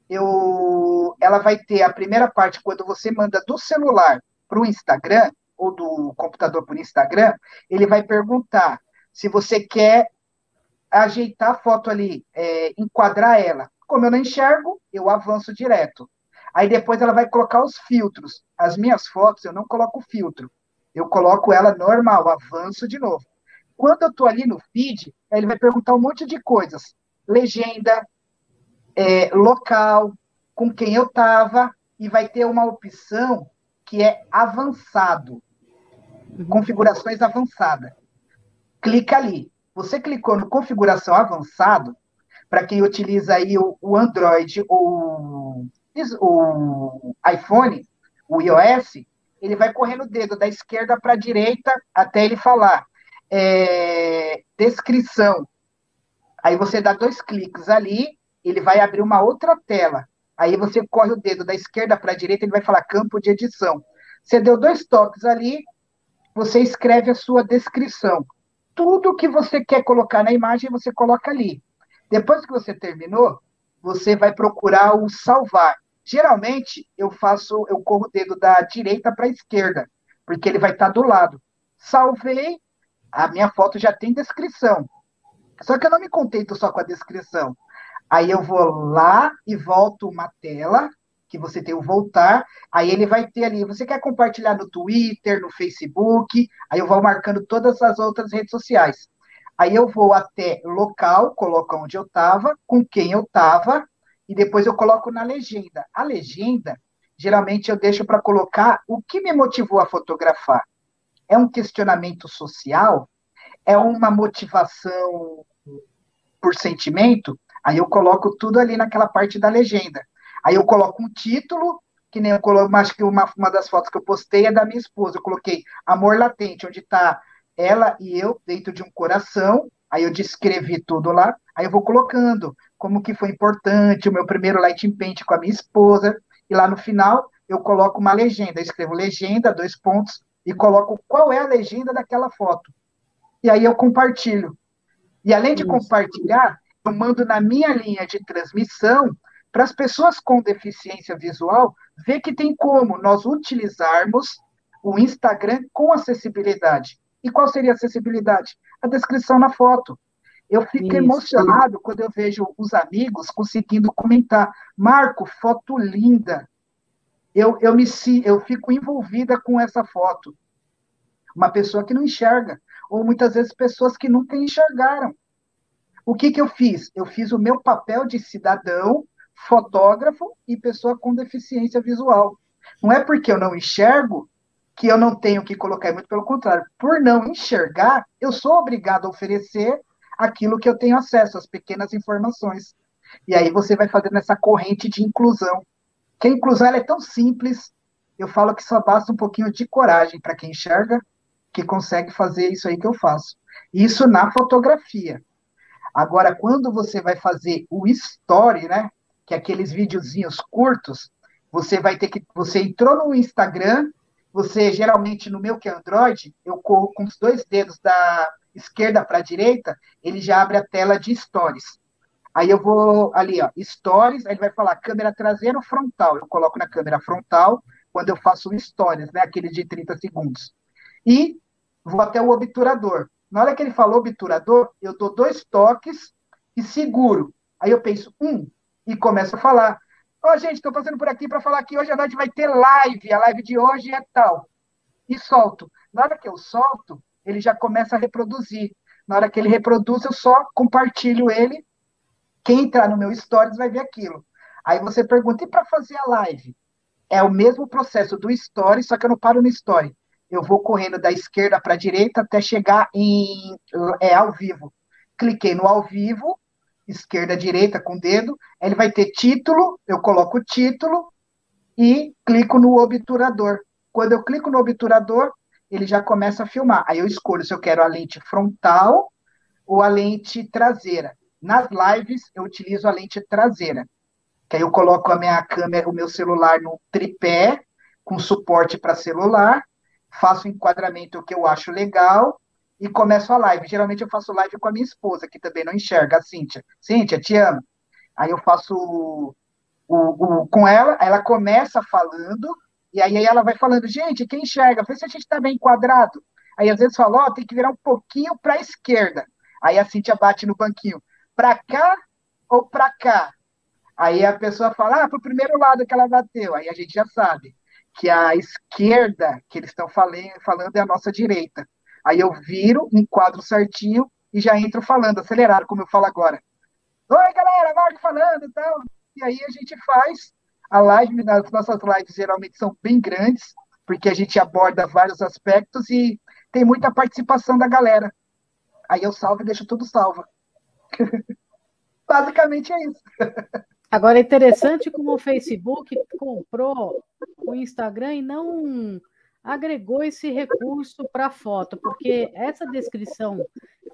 eu, ela vai ter a primeira parte quando você manda do celular para o Instagram ou do computador para o Instagram, ele vai perguntar se você quer ajeitar a foto ali, é, enquadrar ela. Como eu não enxergo, eu avanço direto. Aí depois ela vai colocar os filtros. As minhas fotos eu não coloco filtro. Eu coloco ela normal, avanço de novo. Quando eu estou ali no feed, ele vai perguntar um monte de coisas. Legenda, é, local, com quem eu estava, e vai ter uma opção que é avançado. Uhum. Configurações avançada. Clica ali. Você clicou no configuração avançado, para quem utiliza aí o, o Android ou o iPhone, o iOS, ele vai correndo o dedo da esquerda para a direita até ele falar é, descrição. Aí você dá dois cliques ali, ele vai abrir uma outra tela. Aí você corre o dedo da esquerda para a direita, ele vai falar campo de edição. Você deu dois toques ali, você escreve a sua descrição. Tudo que você quer colocar na imagem, você coloca ali. Depois que você terminou, você vai procurar o salvar. Geralmente, eu faço, eu corro o dedo da direita para a esquerda, porque ele vai estar tá do lado. Salvei, a minha foto já tem descrição. Só que eu não me contento só com a descrição. Aí eu vou lá e volto uma tela, que você tem o voltar, aí ele vai ter ali, você quer compartilhar no Twitter, no Facebook, aí eu vou marcando todas as outras redes sociais. Aí eu vou até local, coloco onde eu estava, com quem eu estava, e depois eu coloco na legenda. A legenda, geralmente eu deixo para colocar o que me motivou a fotografar. É um questionamento social? É uma motivação por sentimento? Aí eu coloco tudo ali naquela parte da legenda. Aí eu coloco um título, que nem eu coloco, acho que uma, uma das fotos que eu postei é da minha esposa. Eu coloquei Amor Latente, onde está ela e eu dentro de um coração. Aí eu descrevi tudo lá. Aí eu vou colocando como que foi importante o meu primeiro light paint com a minha esposa. E lá no final eu coloco uma legenda. Eu escrevo legenda, dois pontos, e coloco qual é a legenda daquela foto. E aí eu compartilho. E além de Isso. compartilhar, eu mando na minha linha de transmissão para as pessoas com deficiência visual ver que tem como nós utilizarmos o Instagram com acessibilidade. E qual seria a acessibilidade? A descrição na foto. Eu fico Isso. emocionado quando eu vejo os amigos conseguindo comentar. Marco, foto linda. Eu, eu, me, eu fico envolvida com essa foto. Uma pessoa que não enxerga. Ou muitas vezes pessoas que nunca enxergaram. O que, que eu fiz? Eu fiz o meu papel de cidadão, fotógrafo e pessoa com deficiência visual. Não é porque eu não enxergo que eu não tenho que colocar, é muito pelo contrário. Por não enxergar, eu sou obrigado a oferecer aquilo que eu tenho acesso, as pequenas informações. E aí você vai fazendo essa corrente de inclusão. Que a inclusão é tão simples, eu falo que só basta um pouquinho de coragem para quem enxerga, que consegue fazer isso aí que eu faço. Isso na fotografia. Agora, quando você vai fazer o story, né? Que é aqueles videozinhos curtos, você vai ter que. Você entrou no Instagram, você geralmente, no meu que é Android, eu corro com os dois dedos da esquerda para a direita, ele já abre a tela de stories. Aí eu vou ali, ó, stories, aí ele vai falar câmera traseira ou frontal. Eu coloco na câmera frontal quando eu faço stories, né? Aquele de 30 segundos. E vou até o obturador. Na hora que ele falou obturador, eu dou dois toques e seguro. Aí eu penso, um, e começo a falar. Oh, gente, estou passando por aqui para falar que hoje à noite vai ter live. A live de hoje é tal. E solto. Na hora que eu solto, ele já começa a reproduzir. Na hora que ele reproduz, eu só compartilho ele. Quem entrar no meu stories vai ver aquilo. Aí você pergunta, e para fazer a live? É o mesmo processo do story, só que eu não paro no story eu vou correndo da esquerda para a direita até chegar em é, ao vivo. Cliquei no ao vivo, esquerda, direita com o dedo, ele vai ter título, eu coloco o título e clico no obturador. Quando eu clico no obturador, ele já começa a filmar. Aí eu escolho se eu quero a lente frontal ou a lente traseira. Nas lives, eu utilizo a lente traseira. Que aí eu coloco a minha câmera, o meu celular no tripé, com suporte para celular, faço o enquadramento que eu acho legal e começo a live. Geralmente eu faço live com a minha esposa, que também não enxerga, a Cíntia. Cíntia, te amo. Aí eu faço o, o, o, com ela, ela começa falando, e aí ela vai falando, gente, quem enxerga? Vê se a gente está bem enquadrado. Aí às vezes fala, ó, oh, tem que virar um pouquinho para a esquerda. Aí a Cíntia bate no banquinho, para cá ou para cá? Aí a pessoa fala, ah, para o primeiro lado que ela bateu. Aí a gente já sabe que a esquerda que eles estão falando é a nossa direita. Aí eu viro, enquadro certinho e já entro falando, acelerado, como eu falo agora. Oi, galera, Marco falando e tal. E aí a gente faz a live, as nossas lives geralmente são bem grandes, porque a gente aborda vários aspectos e tem muita participação da galera. Aí eu salvo e deixo tudo salvo. Basicamente é isso. Agora é interessante como o Facebook comprou o Instagram e não agregou esse recurso para foto, porque essa descrição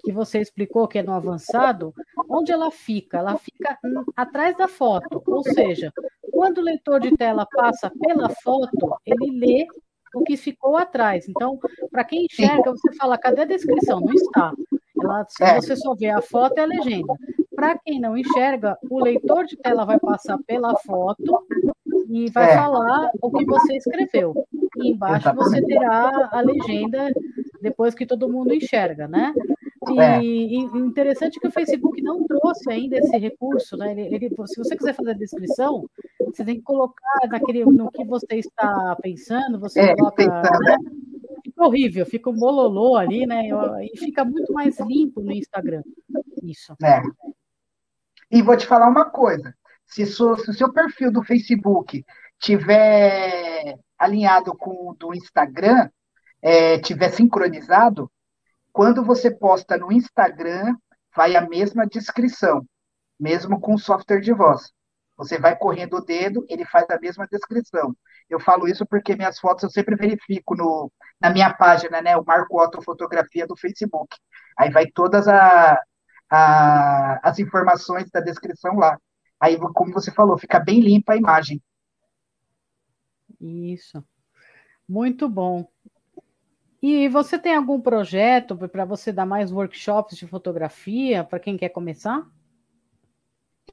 que você explicou que é no avançado, onde ela fica? Ela fica atrás da foto, ou seja, quando o leitor de tela passa pela foto, ele lê o que ficou atrás. Então, para quem enxerga, você fala, cadê a descrição? Não está. Ela, se é. você só vê a foto, é a legenda. Para quem não enxerga, o leitor de tela vai passar pela foto e vai é. falar o que você escreveu. E embaixo Exatamente. você terá a legenda depois que todo mundo enxerga, né? E, é. e, interessante que o Facebook não trouxe ainda esse recurso, né? Ele, ele, se você quiser fazer a descrição, você tem que colocar naquele, no que você está pensando, você é, coloca. Né? Fica horrível, fica um bololô ali, né? E fica muito mais limpo no Instagram. Isso. É. E vou te falar uma coisa: se, se o seu perfil do Facebook tiver alinhado com o do Instagram, é, tiver sincronizado, quando você posta no Instagram, vai a mesma descrição, mesmo com o software de voz. Você vai correndo o dedo, ele faz a mesma descrição. Eu falo isso porque minhas fotos eu sempre verifico no, na minha página, né? O Marco Otto Fotografia do Facebook. Aí vai todas a, a, as informações da descrição lá. Aí, como você falou, fica bem limpa a imagem. Isso. Muito bom. E você tem algum projeto para você dar mais workshops de fotografia para quem quer começar?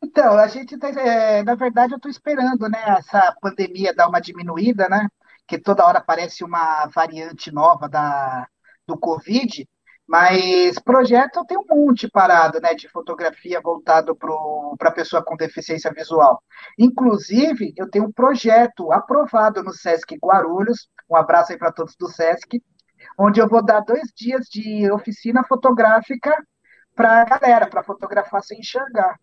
Então, a gente tá, é, na verdade, eu estou esperando, né, essa pandemia dar uma diminuída, né? Que toda hora aparece uma variante nova da, do Covid, mas projeto eu tenho um monte parado, né, de fotografia voltado para a pessoa com deficiência visual. Inclusive, eu tenho um projeto aprovado no Sesc Guarulhos, um abraço aí para todos do Sesc, onde eu vou dar dois dias de oficina fotográfica para a galera, para fotografar sem enxergar.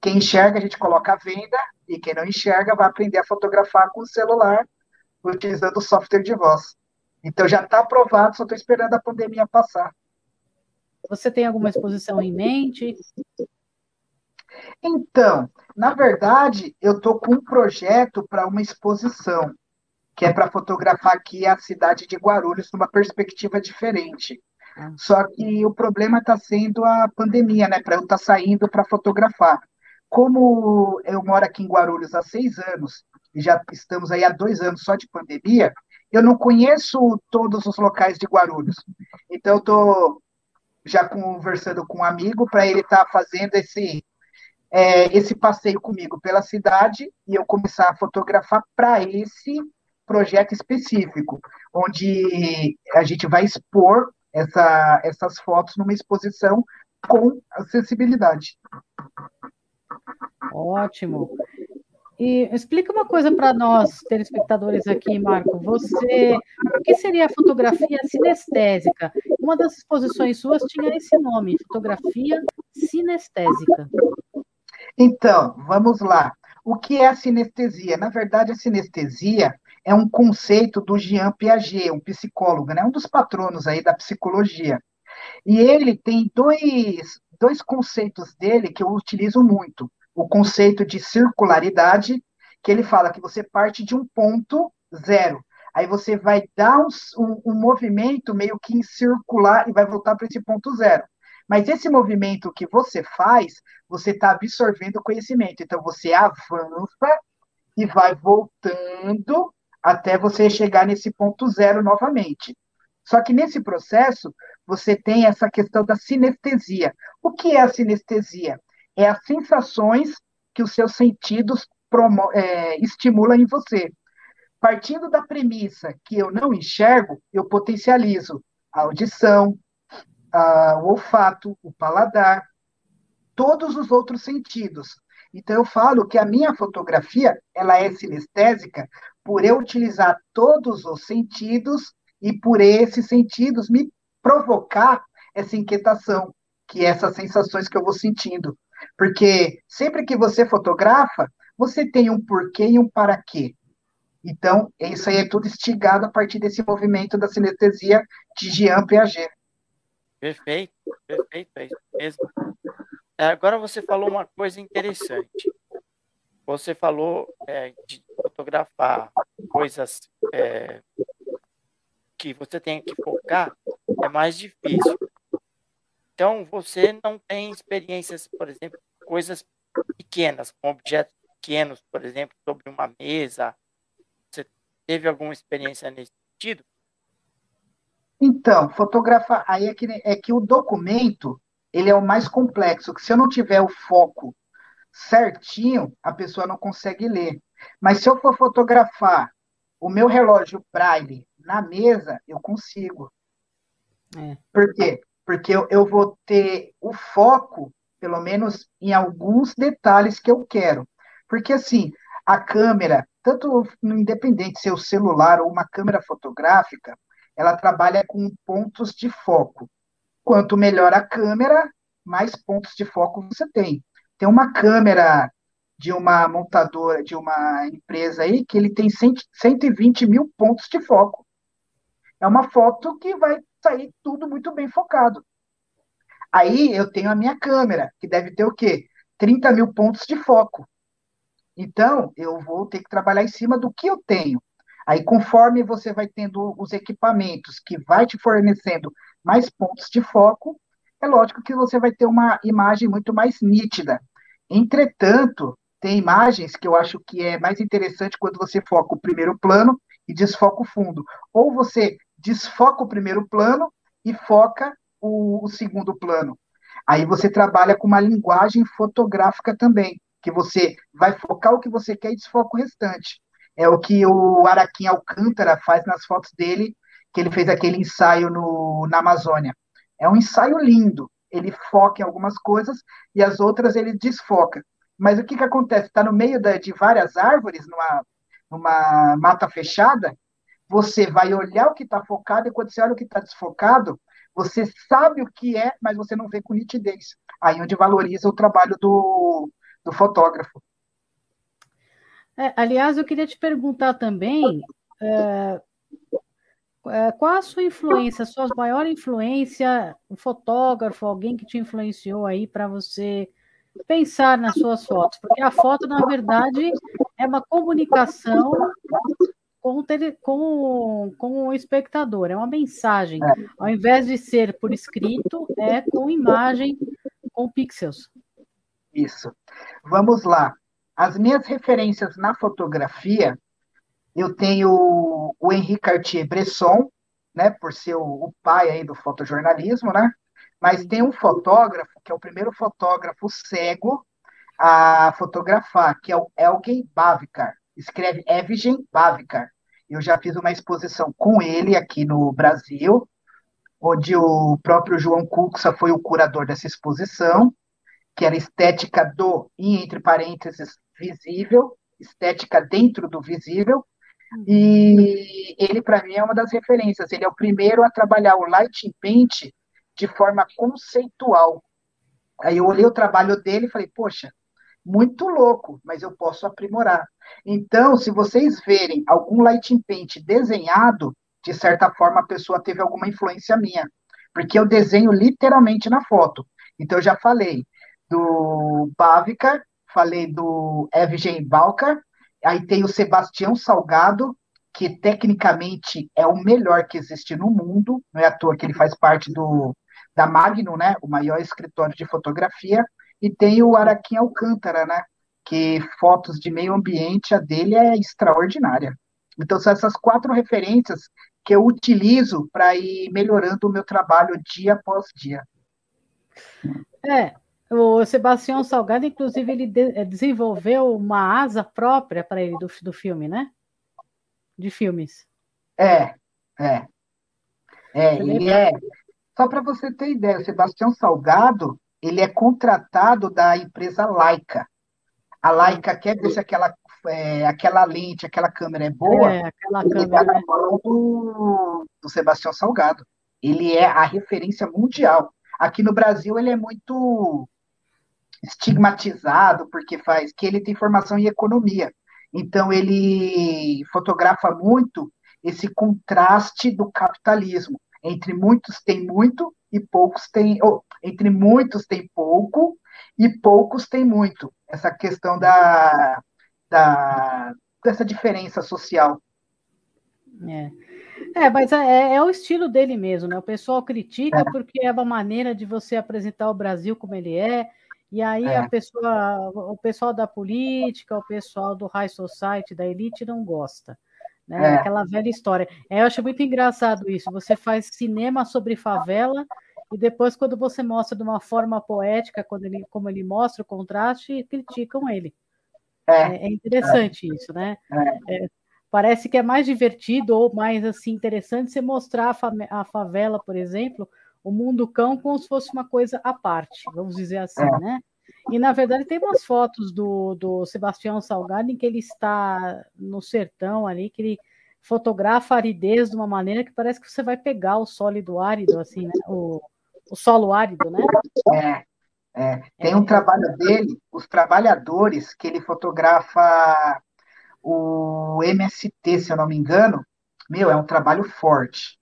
Quem enxerga, a gente coloca a venda, e quem não enxerga vai aprender a fotografar com o celular, utilizando o software de voz. Então já está aprovado, só estou esperando a pandemia passar. Você tem alguma exposição em mente? Então, na verdade, eu estou com um projeto para uma exposição que é para fotografar aqui a cidade de Guarulhos numa perspectiva diferente. Ah. Só que o problema está sendo a pandemia, né? Para eu estar tá saindo para fotografar. Como eu moro aqui em Guarulhos há seis anos, e já estamos aí há dois anos só de pandemia, eu não conheço todos os locais de Guarulhos. Então, eu estou já conversando com um amigo para ele estar tá fazendo esse, é, esse passeio comigo pela cidade e eu começar a fotografar para esse projeto específico, onde a gente vai expor essa, essas fotos numa exposição com acessibilidade. Ótimo. E explica uma coisa para nós, telespectadores aqui, Marco. Você, o que seria a fotografia sinestésica? Uma das exposições suas tinha esse nome, fotografia sinestésica. Então, vamos lá. O que é a sinestesia? Na verdade, a sinestesia é um conceito do Jean Piaget, um psicólogo, né? um dos patronos aí da psicologia. E ele tem dois, dois conceitos dele que eu utilizo muito. O conceito de circularidade, que ele fala que você parte de um ponto zero. Aí você vai dar um, um, um movimento meio que em circular e vai voltar para esse ponto zero. Mas esse movimento que você faz, você está absorvendo conhecimento. Então você avança e vai voltando até você chegar nesse ponto zero novamente. Só que nesse processo, você tem essa questão da sinestesia. O que é a sinestesia? É as sensações que os seus sentidos é, estimulam em você. Partindo da premissa que eu não enxergo, eu potencializo a audição, a, o olfato, o paladar, todos os outros sentidos. Então eu falo que a minha fotografia ela é sinestésica por eu utilizar todos os sentidos e por esses sentidos me provocar essa inquietação, que é essas sensações que eu vou sentindo. Porque sempre que você fotografa, você tem um porquê e um para quê. Então, isso aí é tudo instigado a partir desse movimento da sinestesia de Jean Piaget. Perfeito, perfeito, é isso mesmo. Agora você falou uma coisa interessante. Você falou é, de fotografar coisas é, que você tem que focar, é mais difícil. Então, você não tem experiências, por exemplo, coisas pequenas, com objetos pequenos, por exemplo, sobre uma mesa. Você teve alguma experiência nesse sentido? Então, fotografar, aí é que, é que o documento, ele é o mais complexo, que se eu não tiver o foco certinho, a pessoa não consegue ler. Mas se eu for fotografar o meu relógio braille na mesa, eu consigo. É. Por quê? Porque eu, eu vou ter o foco, pelo menos em alguns detalhes que eu quero. Porque, assim, a câmera, tanto independente se é o celular ou uma câmera fotográfica, ela trabalha com pontos de foco. Quanto melhor a câmera, mais pontos de foco você tem. Tem uma câmera de uma montadora, de uma empresa aí, que ele tem 120 mil pontos de foco. É uma foto que vai sair tudo muito bem focado. Aí eu tenho a minha câmera, que deve ter o quê? 30 mil pontos de foco. Então, eu vou ter que trabalhar em cima do que eu tenho. Aí, conforme você vai tendo os equipamentos que vai te fornecendo mais pontos de foco, é lógico que você vai ter uma imagem muito mais nítida. Entretanto, tem imagens que eu acho que é mais interessante quando você foca o primeiro plano e desfoca o fundo. Ou você desfoca o primeiro plano e foca o, o segundo plano. Aí você trabalha com uma linguagem fotográfica também, que você vai focar o que você quer e desfoca o restante. É o que o Araquim Alcântara faz nas fotos dele, que ele fez aquele ensaio no, na Amazônia. É um ensaio lindo. Ele foca em algumas coisas e as outras ele desfoca. Mas o que, que acontece? Está no meio da, de várias árvores, numa, numa mata fechada, você vai olhar o que está focado, e quando você olha o que está desfocado, você sabe o que é, mas você não vê com nitidez. Aí onde valoriza o trabalho do, do fotógrafo. É, aliás, eu queria te perguntar também é, é, qual a sua influência, a sua maior influência, um fotógrafo, alguém que te influenciou aí para você pensar nas suas fotos, porque a foto, na verdade, é uma comunicação com o, tele, com, com o espectador, é uma mensagem. É. Ao invés de ser por escrito, é com imagem, com pixels. Isso. Vamos lá. As minhas referências na fotografia, eu tenho o Henri Cartier-Bresson, né, por ser o, o pai aí do fotojornalismo, né? Mas tem um fotógrafo, que é o primeiro fotógrafo cego a fotografar, que é o Elgin Bavikar. Escreve Evgen Bavikar. Eu já fiz uma exposição com ele aqui no Brasil, onde o próprio João Cuxa foi o curador dessa exposição, que era estética do, e entre parênteses, visível, estética dentro do visível, e ele, para mim, é uma das referências. Ele é o primeiro a trabalhar o light paint de forma conceitual. Aí eu olhei o trabalho dele e falei, poxa, muito louco, mas eu posso aprimorar. Então, se vocês verem algum lighting paint desenhado, de certa forma a pessoa teve alguma influência minha, porque eu desenho literalmente na foto. Então, eu já falei do Bavicar, falei do Evgen Balkar, aí tem o Sebastião Salgado, que tecnicamente é o melhor que existe no mundo, não é à toa que ele faz parte do, da Magnum, né, o maior escritório de fotografia, e tem o Araquim Alcântara, né, que fotos de meio ambiente, a dele é extraordinária. Então, são essas quatro referências que eu utilizo para ir melhorando o meu trabalho dia após dia. É, o Sebastião Salgado, inclusive, ele de eh, desenvolveu uma asa própria para ele do, do filme, né? De filmes. É, é. É, ele é. Só para você ter ideia, o Sebastião Salgado, ele é contratado da empresa Leica. A Leica quer ver se aquela, é, aquela lente, aquela câmera é boa. É, aquela câmera. Tá do, do Sebastião Salgado. Ele é a referência mundial. Aqui no Brasil, ele é muito estigmatizado porque faz que ele tem formação em economia. Então ele fotografa muito esse contraste do capitalismo. Entre muitos tem muito e poucos têm, ou, entre muitos tem pouco e poucos tem muito. Essa questão da, da dessa diferença social. É. É, mas é, é, o estilo dele mesmo, né? O pessoal critica é. porque é uma maneira de você apresentar o Brasil como ele é, e aí é. a pessoa, o pessoal da política, o pessoal do high society, da elite, não gosta. Né? É. Aquela velha história. É, eu acho muito engraçado isso. Você faz cinema sobre favela e depois, quando você mostra de uma forma poética, quando ele, como ele mostra o contraste, criticam ele. É, é, é interessante isso, né? É. É, parece que é mais divertido ou mais assim interessante você mostrar a, a favela, por exemplo, o mundo cão como se fosse uma coisa à parte, vamos dizer assim, é. né? E, na verdade, tem umas fotos do, do Sebastião Salgado em que ele está no sertão ali, que ele fotografa a aridez de uma maneira que parece que você vai pegar o sólido árido, assim, né? O, o solo árido, né? É, é. Tem um trabalho dele, os trabalhadores, que ele fotografa o MST, se eu não me engano. Meu, é um trabalho forte.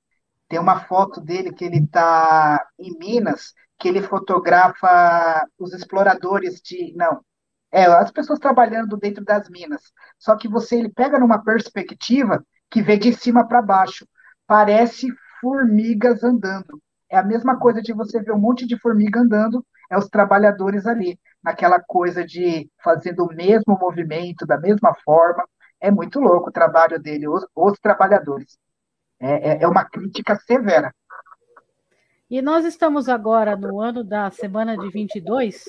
Tem uma foto dele que ele está em Minas, que ele fotografa os exploradores de. Não, é, as pessoas trabalhando dentro das minas. Só que você ele pega numa perspectiva que vê de cima para baixo. Parece formigas andando. É a mesma coisa de você ver um monte de formiga andando, é os trabalhadores ali, naquela coisa de fazendo o mesmo movimento, da mesma forma. É muito louco o trabalho dele, os, os trabalhadores. É, é, é uma crítica severa. E nós estamos agora no ano da semana de 22,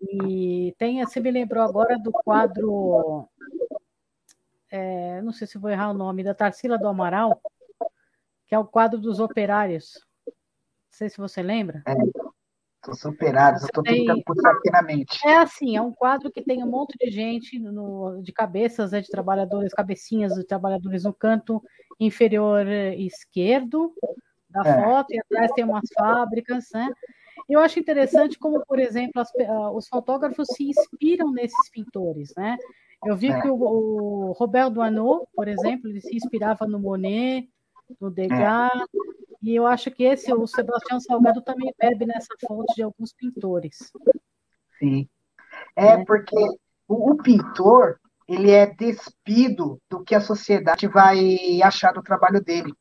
e tem, você me lembrou agora do quadro é, não sei se vou errar o nome, da Tarsila do Amaral, que é o quadro dos operários. Sei se você lembra. É, operários, eu estou tem... tentando puxar aqui na mente. É assim, é um quadro que tem um monte de gente no, de cabeças né, de trabalhadores, cabecinhas de trabalhadores no canto inferior esquerdo da é. foto, e atrás tem umas fábricas, né? Eu acho interessante como, por exemplo, as, os fotógrafos se inspiram nesses pintores, né? Eu vi é. que o, o Robert Doisneau, por exemplo, ele se inspirava no Monet, no Degas, é. E eu acho que esse, o Sebastião Salgado, também bebe nessa fonte de alguns pintores. Sim. É, é. porque o, o pintor, ele é despido do que a sociedade vai achar do trabalho dele.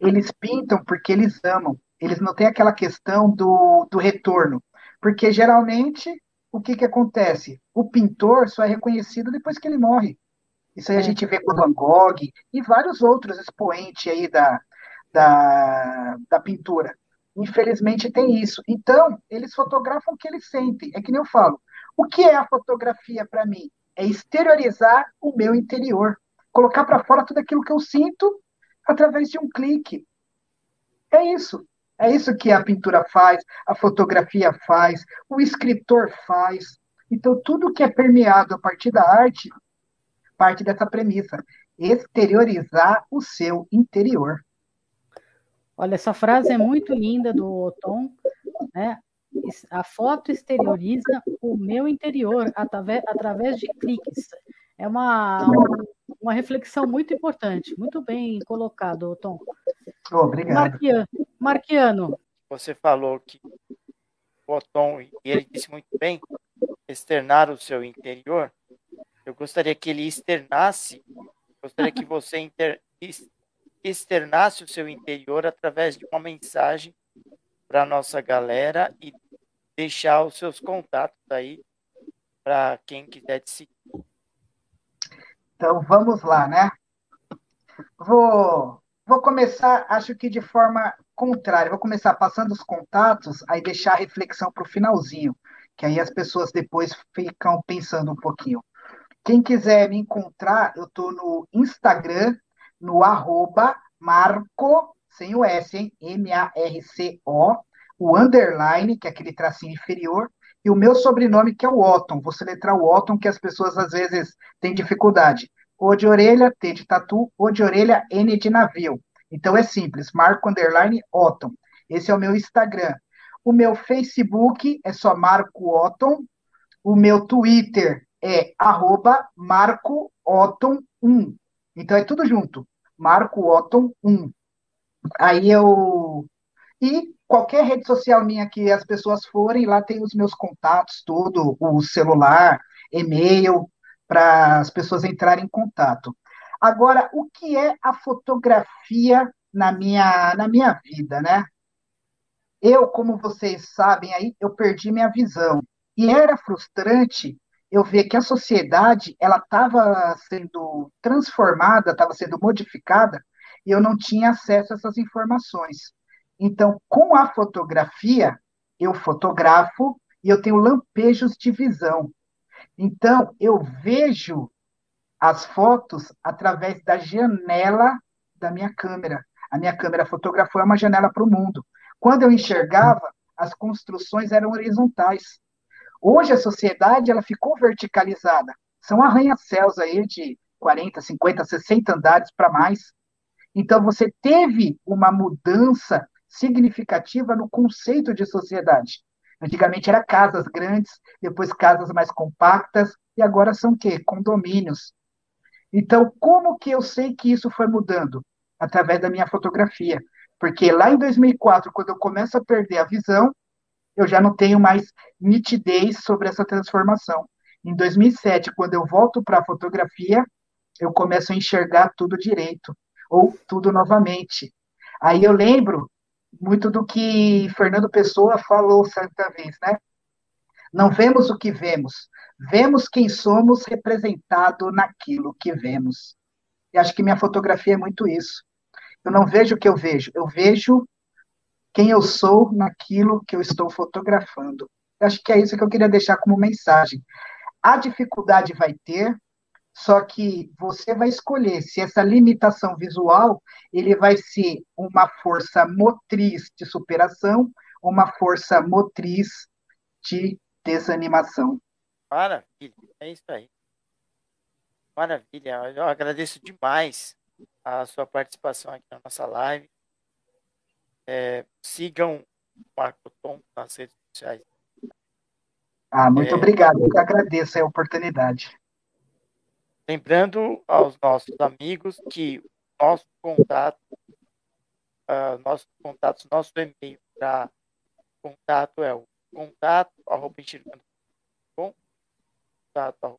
Eles pintam porque eles amam. Eles não têm aquela questão do, do retorno. Porque geralmente o que, que acontece? O pintor só é reconhecido depois que ele morre. Isso aí a é. gente vê com Van Gogh e vários outros expoentes aí da, da, da pintura. Infelizmente tem isso. Então, eles fotografam o que eles sentem. É que nem eu falo. O que é a fotografia para mim? É exteriorizar o meu interior. Colocar para fora tudo aquilo que eu sinto através de um clique. É isso. É isso que a pintura faz, a fotografia faz, o escritor faz. Então, tudo que é permeado a partir da arte parte dessa premissa: exteriorizar o seu interior. Olha, essa frase é muito linda do Tom, né? A foto exterioriza o meu interior através, através de cliques. É uma, uma reflexão muito importante, muito bem colocado, Tom. obrigado. Marquiano, Marquiano. Você falou que o Tom, e ele disse muito bem, externar o seu interior. Eu gostaria que ele externasse, gostaria que você inter, externasse o seu interior através de uma mensagem para a nossa galera e deixar os seus contatos aí para quem quiser te seguir. Então vamos lá, né? Vou, vou começar, acho que de forma contrária, vou começar passando os contatos, aí deixar a reflexão para o finalzinho, que aí as pessoas depois ficam pensando um pouquinho. Quem quiser me encontrar, eu estou no Instagram, no arroba marco, sem o S, hein? M-A-R-C-O, o underline, que é aquele tracinho inferior, e o meu sobrenome, que é o Otton. Vou letrar o Otton, que as pessoas às vezes têm dificuldade. O de orelha, T de tatu, O de orelha, N de navio. Então é simples, Marco Underline Otton. Esse é o meu Instagram. O meu Facebook é só Marco Otton. O meu Twitter é arroba Marco Otton 1. Então é tudo junto. Marco Otton 1. Aí eu. E qualquer rede social minha que as pessoas forem, lá tem os meus contatos, tudo, o celular, e-mail, para as pessoas entrarem em contato. Agora, o que é a fotografia na minha, na minha vida, né? Eu, como vocês sabem aí, eu perdi minha visão. E era frustrante eu ver que a sociedade ela estava sendo transformada, estava sendo modificada, e eu não tinha acesso a essas informações. Então, com a fotografia, eu fotografo e eu tenho lampejos de visão. Então, eu vejo as fotos através da janela da minha câmera. A minha câmera fotografou é uma janela para o mundo. Quando eu enxergava, as construções eram horizontais. Hoje a sociedade ela ficou verticalizada. São arranha-céus aí de 40, 50, 60 andares para mais. Então você teve uma mudança significativa no conceito de sociedade. Antigamente era casas grandes, depois casas mais compactas, e agora são o quê? Condomínios. Então, como que eu sei que isso foi mudando? Através da minha fotografia. Porque lá em 2004, quando eu começo a perder a visão, eu já não tenho mais nitidez sobre essa transformação. Em 2007, quando eu volto para a fotografia, eu começo a enxergar tudo direito, ou tudo novamente. Aí eu lembro muito do que Fernando Pessoa falou certa vez, né? Não vemos o que vemos, vemos quem somos representado naquilo que vemos. E acho que minha fotografia é muito isso. Eu não vejo o que eu vejo, eu vejo quem eu sou naquilo que eu estou fotografando. Eu acho que é isso que eu queria deixar como mensagem. A dificuldade vai ter, só que você vai escolher se essa limitação visual ele vai ser uma força motriz de superação ou uma força motriz de desanimação. Maravilha, é isso aí. Maravilha, eu agradeço demais a sua participação aqui na nossa live. É, sigam o Marco Tom nas redes sociais. Ah, muito é, obrigado, eu que agradeço a oportunidade. Lembrando aos nossos amigos que nosso contato, uh, nossos contatos, nosso e-mail para contato é o contato arroba contato arroba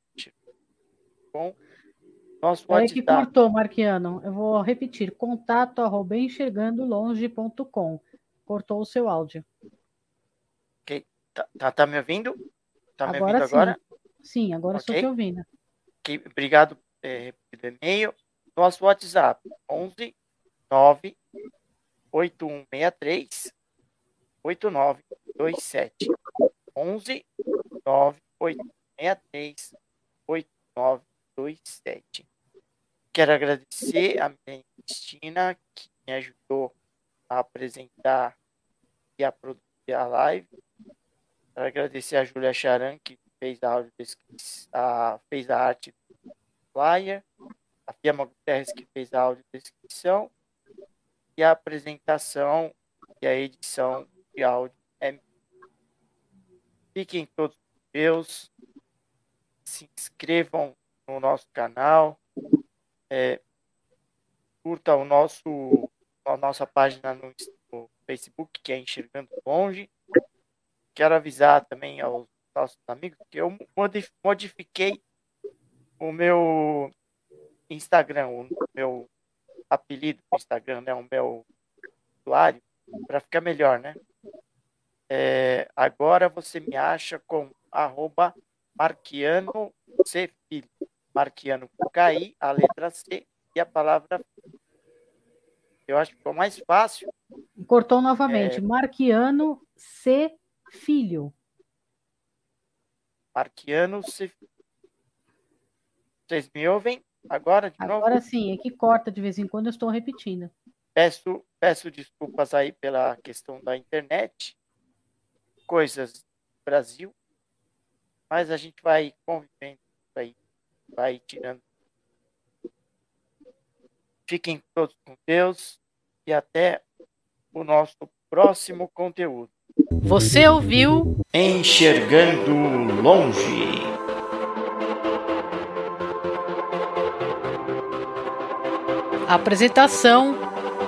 nosso é WhatsApp. que cortou, Marquiano. Eu vou repetir, contato arroba enxergandolonge.com. Cortou o seu áudio. Ok. Tá, tá, tá me ouvindo? Tá me agora ouvindo sim. agora? Sim, agora okay. estou te ouvindo que, obrigado é, pelo e-mail. Nosso WhatsApp, 11 9 8163 8927. 11 9 8163 8927. Quero agradecer a minha Cristina, que me ajudou a apresentar e a produzir a live. Quero agradecer a Júlia Charan, que fez a, a, fez a arte do flyer, a Fiamma Guterres que fez a audiodescrição e a apresentação e a edição de áudio é Fiquem todos com Deus, se inscrevam no nosso canal, é, curta o nosso, a nossa página no, no Facebook, que é Enxergando Longe. Quero avisar também aos nossos amigos, que eu modifiquei o meu Instagram, o meu apelido no Instagram, né, o meu usuário, para ficar melhor, né? É, agora você me acha com arroba Marquiano C Filho. Marquiano com KI, a letra C e a palavra eu acho que ficou mais fácil. Cortou novamente. É... Marquiano C Filho. Marquiano se... Vocês me ouvem agora de agora novo? Agora sim, é que corta de vez em quando, eu estou repetindo. Peço, peço desculpas aí pela questão da internet, coisas do Brasil, mas a gente vai convivendo vai tirando. Fiquem todos com Deus e até o nosso próximo conteúdo. Você ouviu Enxergando Longe. Apresentação: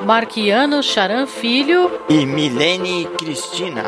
Marquiano Charan Filho e Milene Cristina.